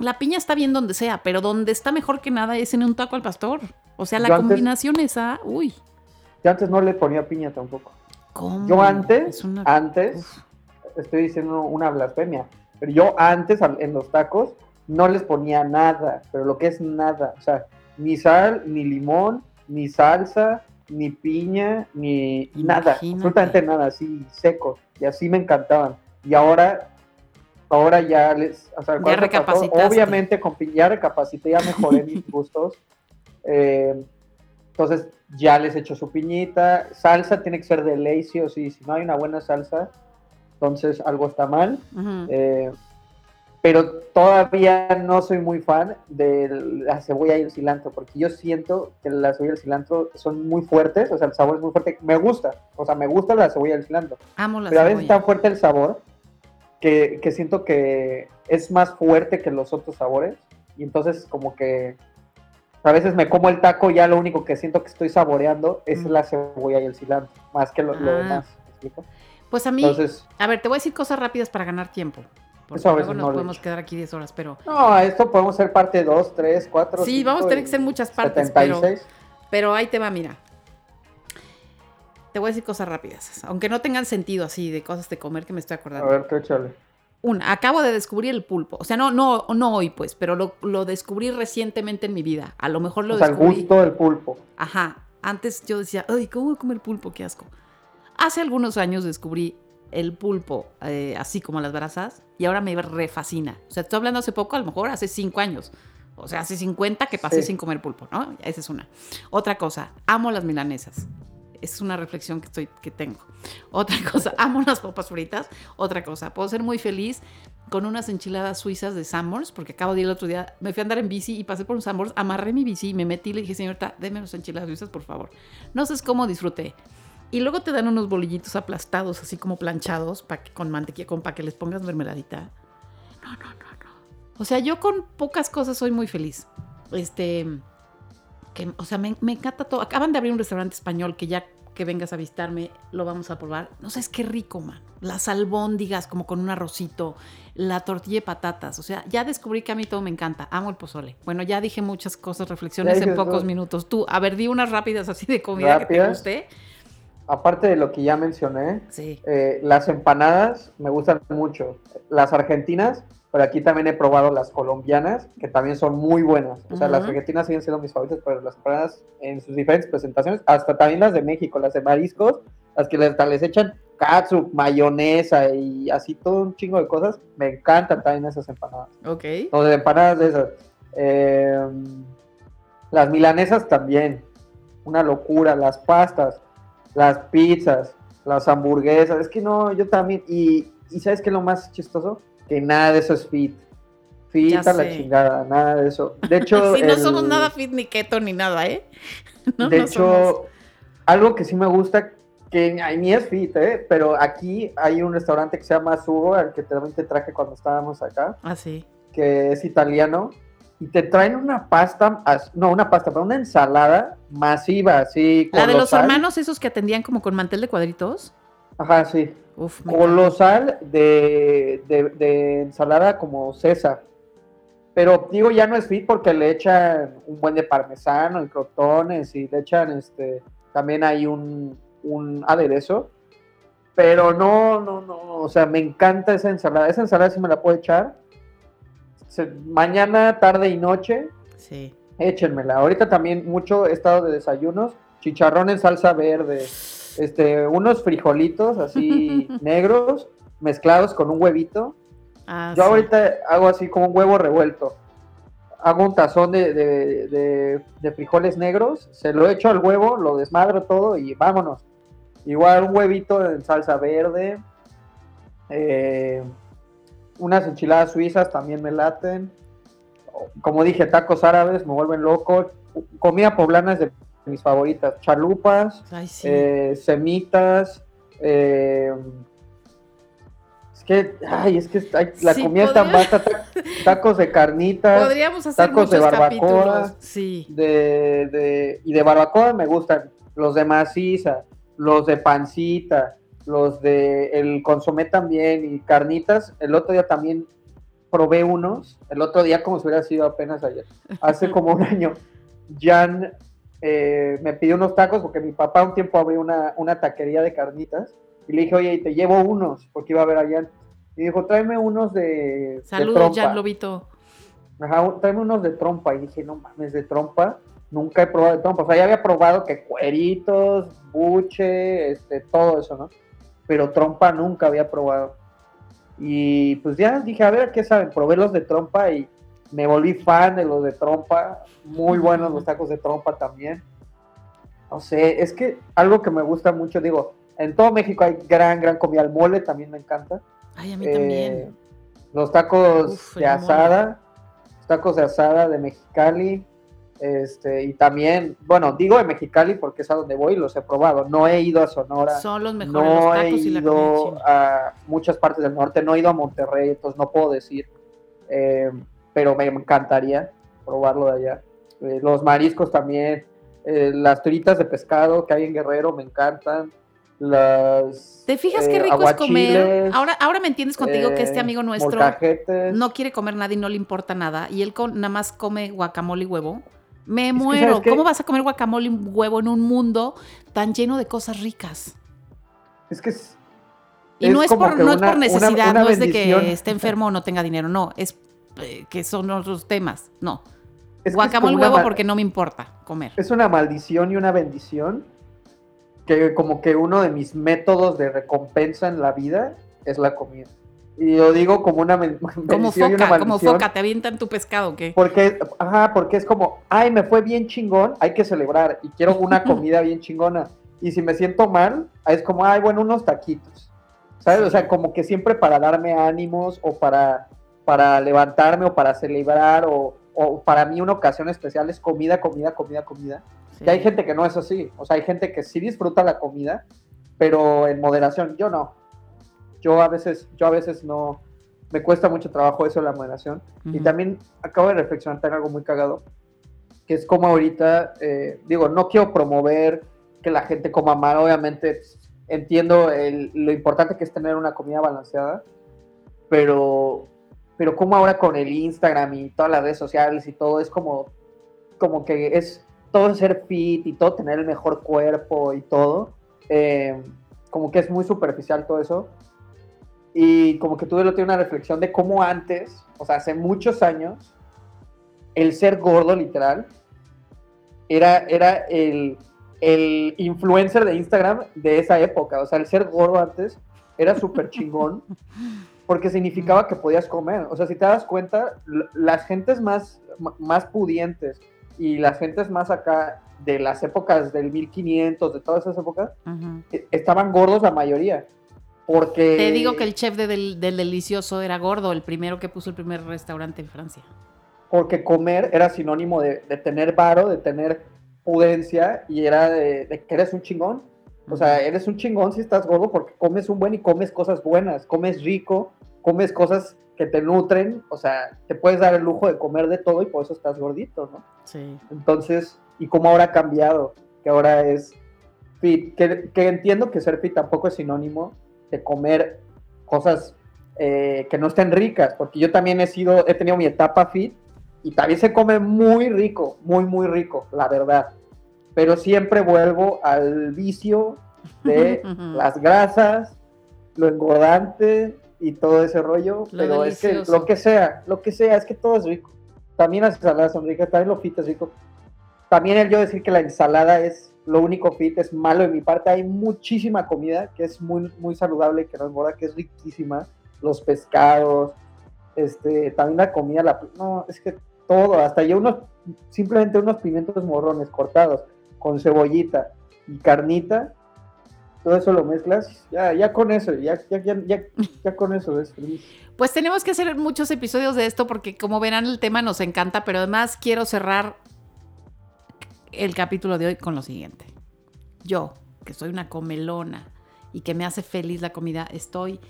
la piña está bien donde sea, pero donde está mejor que nada es en un taco al pastor. O sea, la Yo antes- combinación esa, uy, Yo antes no le ponía piña tampoco. ¿cómo? Yo antes, una- antes, Uf. estoy diciendo una blasfemia, pero yo antes en los tacos no les ponía nada, pero lo que es nada, o sea, ni sal, ni limón, ni salsa, ni piña, ni nada, absolutamente nada, así seco, y así me encantaban. Y ahora, ahora ya les, o sea, Ya obviamente con piña, ya recapacité, ya mejoré mis gustos, Eh, entonces ya les echo su piñita. Salsa tiene que ser de ley, sí o sí. Si no hay una buena salsa, entonces algo está mal. Ujú. Eh, pero todavía no soy muy fan de la cebolla y el cilantro, porque yo siento que la cebolla y el cilantro son muy fuertes, o sea, el sabor es muy fuerte. Me gusta, o sea, me gusta la cebolla y el cilantro, Amo la pero a veces tan fuerte el sabor que, que siento que es más fuerte que los otros sabores, y entonces como que a veces me como el taco y ya lo único que siento que estoy saboreando es Mm. la cebolla y el cilantro, más que lo, lo Ah. demás. ¿me explico? Pues a mí, Entonces, a ver, te voy a decir cosas rápidas para ganar tiempo. Porque Eso a luego veces nos no lo podemos quedar aquí 10 horas, pero no, esto podemos ser parte 2, 3, 4. Sí, vamos a tener que hacer muchas partes, pero- 76. Pero ahí te va, mira. Te voy a decir cosas rápidas, aunque no tengan sentido así de cosas de comer que me estoy A acordando. ver, tú échale. Una, acabo de descubrir el pulpo. O sea, no, no, no hoy, pues, pero lo, lo descubrí recientemente en mi vida. A lo mejor lo o sea, el gusto del pulpo. Ajá. Antes yo decía, ay, ¿cómo voy a comer pulpo? Qué asco. Hace algunos años descubrí el pulpo eh, así como las brasas y ahora me refascina. O sea, estoy hablando hace poco, a lo mejor hace cinco años. O sea, hace 50 que pasé Sí. sin comer pulpo, ¿no? Esa es una. Otra cosa, amo las milanesas. Es una reflexión que, estoy, que tengo. Otra cosa, amo las papas fritas. Otra cosa, puedo ser muy feliz con unas enchiladas suizas de Summers, porque acabo de ir el otro día, me fui a andar en bici y pasé por un Summers, amarré mi bici me metí y le dije, señorita, deme unas enchiladas suizas, por favor. No sé cómo disfruté. Y luego te dan unos bolillitos aplastados, así como planchados, pa que, con mantequilla, con para que les pongas mermeladita. No, no, no, no. O sea, yo con pocas cosas soy muy feliz. Este, que, o sea, me, me encanta todo. Acaban de abrir un restaurante español que ya que vengas a visitarme lo vamos a probar. No sabes qué rico, man. Las albóndigas como con un arrocito, la tortilla de patatas. O sea, ya descubrí que a mí todo me encanta. Amo el pozole. Bueno, ya dije muchas cosas, reflexiones en pocos todo. minutos. Tú, a ver, di unas rápidas así de comida que te Rápidas. guste. Aparte de lo que ya mencioné, Sí. eh, las empanadas me gustan mucho. Las argentinas, pero aquí también he probado las colombianas, que también son muy buenas. O sea, las argentinas siguen siendo mis favoritas, pero las empanadas en sus diferentes presentaciones, hasta también las de México, las de mariscos, las que les, les echan katsu, mayonesa y así todo un chingo de cosas, me encantan también esas empanadas. Ok. Entonces, empanadas de esas. Eh, las milanesas también. Una locura. Las pastas, las pizzas, las hamburguesas. Es que no, yo también. Y, y ¿sabes qué es lo más chistoso? Que nada de eso es fit. Fit Ya a la sé. chingada, nada de eso. De hecho, Sí, no el- somos nada fit ni keto ni nada, ¿eh? No, de no hecho, somos. algo que sí me gusta, que ay, ni es fit, ¿eh? pero aquí hay un restaurante que se llama Sugo, al que también te traje cuando estábamos acá. Ah, sí. que es italiano, y te traen una pasta, as- no, una pasta, pero una ensalada masiva, así. La de los colosal. hermanos esos que atendían como con mantel de cuadritos. Ajá, sí. Uf. Colosal de, de, de ensalada como César. Pero digo, ya no es fit porque le echan un buen de parmesano y crotones y le echan este también hay un, un aderezo. Pero no, no, no, o sea, me encanta esa ensalada. Esa ensalada sí me la puedo echar. Se- mañana, tarde y noche, Sí. échenmela. Ahorita también mucho estado de desayunos, chicharrón en salsa verde, este, unos frijolitos así negros mezclados con un huevito. Ah, Yo sí. ahorita hago así como un huevo revuelto. Hago un tazón de, de- de- de frijoles negros, se lo echo al huevo, lo desmadro todo y vámonos. Igual un huevito en salsa verde. eh, unas enchiladas suizas también me laten. Como dije, tacos árabes me vuelven loco. Comida poblana es de mis favoritas. Chalupas, Ay, sí. eh, semitas. eh, es que, ay, es que la Sí, comida es tan vasta. Tacos de carnitas, Podríamos hacer tacos de barbacoa. Sí. de, de- y de barbacoa me gustan los de maciza, los de pancita, los de el consomé también y carnitas. El otro día también probé unos, el otro día como si hubiera sido apenas ayer, hace como un año. Jan eh, me pidió unos tacos porque mi papá un tiempo abrió una, una taquería de carnitas y le dije, oye, te llevo unos porque iba a ver a Jan. Y dijo, tráeme unos de, Saludos, trompa". Jan Lobito. Ajá, tráeme unos de trompa. Y dije, no mames, de trompa. Nunca he probado de trompa. O sea, ya había probado que cueritos, buche, este, todo eso, ¿no? Pero trompa nunca había probado. Y pues ya dije, a ver, ¿qué saben? Probé los de trompa y Me volví fan de los de trompa, muy buenos los tacos de trompa también. No sé, es que algo que me gusta mucho, digo, en todo México hay gran, gran comida. El mole también me encanta. Ay, a mí también. Eh, los tacos Uf, de asada, los tacos de asada de Mexicali, este, y también, bueno, digo de Mexicali porque es a donde voy y los he probado. No he ido a Sonora, Son los mejores no los he tacos y la comida ido a muchas partes del norte, no he ido a Monterrey, entonces no puedo decir, eh, pero me encantaría probarlo de allá. Eh, los mariscos también, eh, las tiritas de pescado que hay en Guerrero me encantan. Las, ¿Te fijas eh, qué rico es comer? Ahora, ahora me entiendes contigo que este eh, amigo nuestro molcajetes. no quiere comer nada y no le importa nada. Y él con- nada más come guacamole y huevo. Me que, muero. ¿sabes qué? ¿Cómo vas a comer guacamole y huevo en un mundo tan lleno de cosas ricas? Es que es, Y Es no es por, que no es una- por una- necesidad, una no es de que esté enfermo o no tenga dinero, no. Es eh, que son otros temas. No. es Guacamole huevo porque no me importa comer. es una maldición y una bendición que como que uno de mis métodos de recompensa en la vida es la comida. Y lo digo como una Como bendición y una foca, como maldición. foca, te avientan tu pescado, ¿qué? Porque, ajá, porque es como, ay, me fue bien chingón, hay que celebrar y quiero una comida bien chingona. Y si me siento mal, es como, ay, bueno, unos taquitos. ¿Sabes? O sea, como que siempre para darme ánimos o para, para levantarme o para celebrar o, o para mí una ocasión especial es comida, comida, comida, comida. Sí. Y hay gente que no es así. O sea, hay gente que sí disfruta la comida, pero en moderación. Yo no. Yo a veces, yo a veces no. Me cuesta mucho trabajo eso, la moderación. Y Ujú. también acabo de reflexionar en algo muy cagado, que es como ahorita, eh, digo, no quiero promover que la gente coma mal, obviamente entiendo el- lo importante que es tener una comida balanceada, pero, pero como ahora con el Instagram y todas las redes sociales y todo, es como, como que es todo ser fit y todo tener el mejor cuerpo y todo, eh, como que es muy superficial todo eso. Y como que tuve una reflexión de cómo antes, o sea, hace muchos años, el ser gordo literal era, era el, el influencer de Instagram de esa época. O sea, el ser gordo antes era súper chingón porque significaba que podías comer. O sea, si te das cuenta, las gentes más, más pudientes y las gentes más acá de las épocas del 1500, de todas esas épocas, e- estaban gordos la mayoría. Porque... Te digo que el chef de del, del delicioso era gordo, el primero que puso el primer restaurante en Francia. porque comer era sinónimo de, de tener varo, de tener pudencia y era de, de que eres un chingón. O sea, eres un chingón si estás gordo porque comes un buen y comes cosas buenas, comes rico, comes cosas que te nutren, o sea, te puedes dar el lujo de comer de todo y por eso estás gordito, ¿no? Sí. Entonces, y cómo ahora ha cambiado, que ahora es fit, que, que entiendo que ser fit tampoco es sinónimo de comer cosas eh, que no estén ricas, porque yo también he sido, he tenido mi etapa fit y también se come muy rico, muy, muy rico, la verdad. Pero siempre vuelvo al vicio de las grasas, lo engordante y todo ese rollo, Lo pero es que delicioso. lo que sea, lo que sea, es que todo es rico. También las ensaladas son ricas, también lo fit es rico. También el yo decir que la ensalada es lo único fit es malo de mi parte. Hay muchísima comida que es muy, muy saludable, que no engorda, que es riquísima. Los pescados, este, también la comida, la, no, es que todo, hasta yo unos, simplemente unos pimientos morrones cortados con cebollita y carnita, todo eso lo mezclas, ya, ya con eso, ya, ya, ya, ya, con eso es feliz. Pues tenemos que hacer muchos episodios de esto porque como verán el tema nos encanta, pero además quiero cerrar el capítulo de hoy con lo siguiente. Yo, que soy una comelona y que me hace feliz la comida, estoy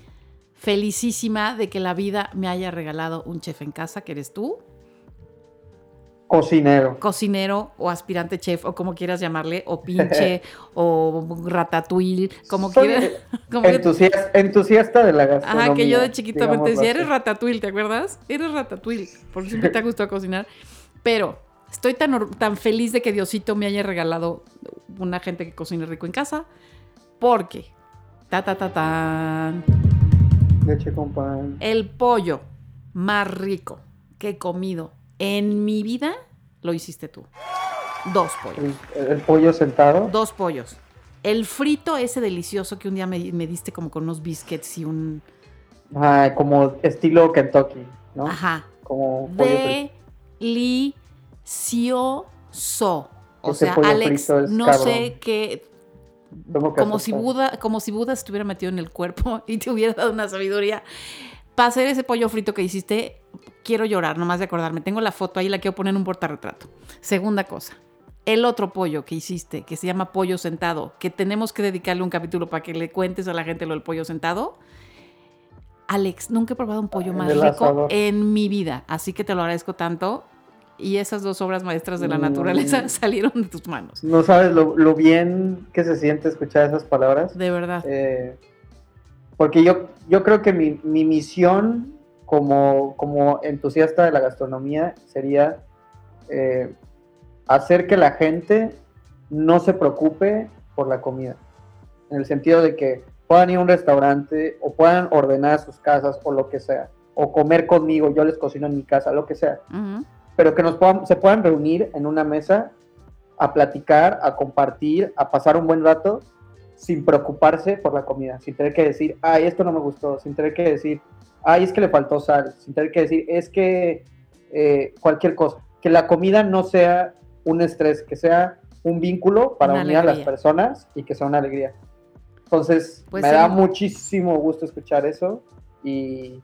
felicísima de que la vida me haya regalado un chef en casa, que eres tú, Cocinero. cocinero o aspirante chef o como quieras llamarle, o pinche o ratatouille, como Soy quieras. como que- entusiasta, entusiasta de la gastronomía. Ajá, que yo de chiquita me decía, eres ratatouille, ¿te acuerdas? Eres ratatouille, porque siempre te ha gustado cocinar. Pero estoy tan, tan feliz de que Diosito me haya regalado una gente que cocine rico en casa, porque, ta, ta, ta, tan, Leche con pan. el pollo más rico que he comido en mi vida lo hiciste tú. Dos pollos. El, el pollo sentado. Dos pollos. El frito ese delicioso que un día me, me diste como con unos biscuits y un... Ajá, como estilo Kentucky. ¿no? Ajá. Como pollo. Delicioso. O sea, Alex, no cabrón. sé qué. Como si. Buda, como si Buda se estuviera metido en el cuerpo y te hubiera dado una sabiduría. Para hacer ese pollo frito que hiciste, quiero llorar, nomás de acordarme. Tengo la foto ahí, la quiero poner en un portarretrato. Segunda cosa, el otro pollo que hiciste, que se llama pollo sentado, que tenemos que dedicarle un capítulo para que le cuentes a la gente lo del pollo sentado. Alex, nunca he probado un pollo más rico asador. en mi vida, así que te lo agradezco tanto. Y esas dos obras maestras de la Mm. naturaleza salieron de tus manos, No sabes lo, lo bien que se siente escuchar esas palabras. de verdad. Eh, porque yo, yo creo que mi, mi misión como, como entusiasta de la gastronomía sería eh, hacer que la gente no se preocupe por la comida. En el sentido de que puedan ir a un restaurante o puedan ordenar a sus casas o lo que sea. O comer conmigo, yo les cocino en mi casa, lo que sea pero que nos puedan, se puedan reunir en una mesa a platicar, a compartir, a pasar un buen rato sin preocuparse por la comida, sin tener que decir, ay, esto no me gustó, sin tener que decir, ay, es que le faltó sal, sin tener que decir, es que eh, cualquier cosa, que la comida no sea un estrés, que sea un vínculo para Una unir a las personas y que sea una alegría. Entonces, Pues me sí. da muchísimo gusto escuchar eso y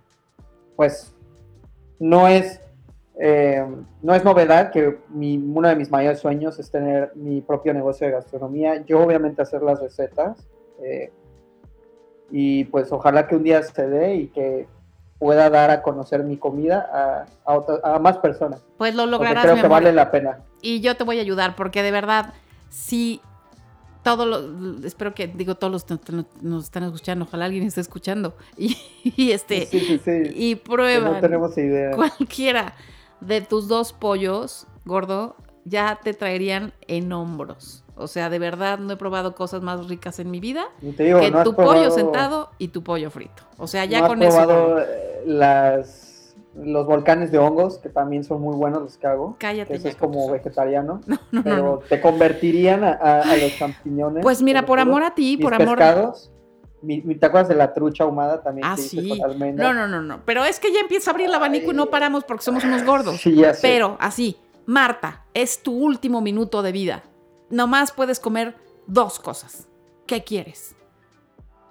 pues no es eh, no es novedad que mi- uno de mis mayores sueños es tener mi propio negocio de gastronomía. Yo obviamente hacer las recetas eh, y pues ojalá que un día se dé y que pueda dar a conocer mi comida a, a, otra- a más personas. Pues lo Porque lograrás, creo mi que vale la pena. Y yo te voy a ayudar porque de verdad, si todo lo, espero que, digo, todos los que nos, están escuchando, ojalá alguien esté escuchando y, y este, sí, sí, sí. y Que prueban no tenemos idea. cualquiera de tus dos pollos, gordo, ya te traerían en hombros. O sea, de verdad no he probado cosas más ricas en mi vida digo, que no has tu pollo sentado y tu pollo frito. O sea, ya no has con eso. probado gordo. eh, las, los volcanes de hongos, que también son muy buenos los que hago. Cállate Que eso es como vegetariano. No, no, pero te convertirían a, a- a los champiñones. Pues mira, por amor a ti, por amor pescados. ¿Te acuerdas de la trucha ahumada también? Ah, sí. No, no, no, no. Pero es que ya empieza a abrir el abanico y no paramos porque somos unos gordos. Sí, ya sé. Pero así, Marta, es tu último minuto de vida. Nomás puedes comer dos cosas. ¿Qué quieres?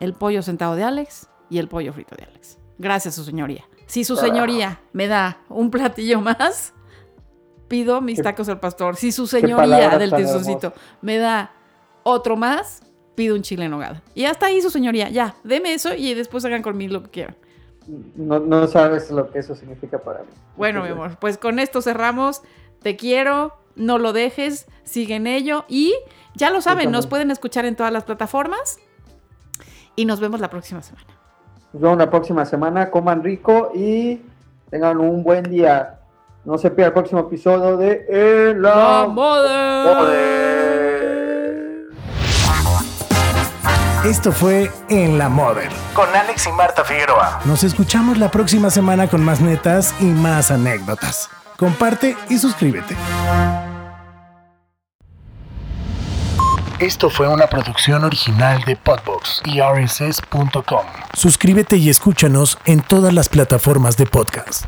El pollo sentado de Alex y el pollo frito de Alex. Gracias, su señoría. Si su señoría me da un platillo más, pido mis tacos al pastor. Si su señoría del tan tesorcito me da otro más, pido un chile en nogada. Y hasta ahí su señoría. Ya, deme eso y después hagan conmigo lo que quieran. No, no sabes lo que eso significa para mí. Bueno, mi amor, pues con esto cerramos. Te quiero, no lo dejes, sigue en ello y ya lo saben, nos pueden escuchar en todas las plataformas y nos vemos la próxima semana. Nos vemos la próxima semana. Coman rico y tengan un buen día. No se pierda el próximo episodio de En la Moder. Esto fue En la Model con Alex y Marta Figueroa. Nos escuchamos la próxima semana con más netas y más anécdotas. Comparte y suscríbete. Esto fue una producción original de Podbox y RSS.com. Suscríbete y escúchanos en todas las plataformas de podcast.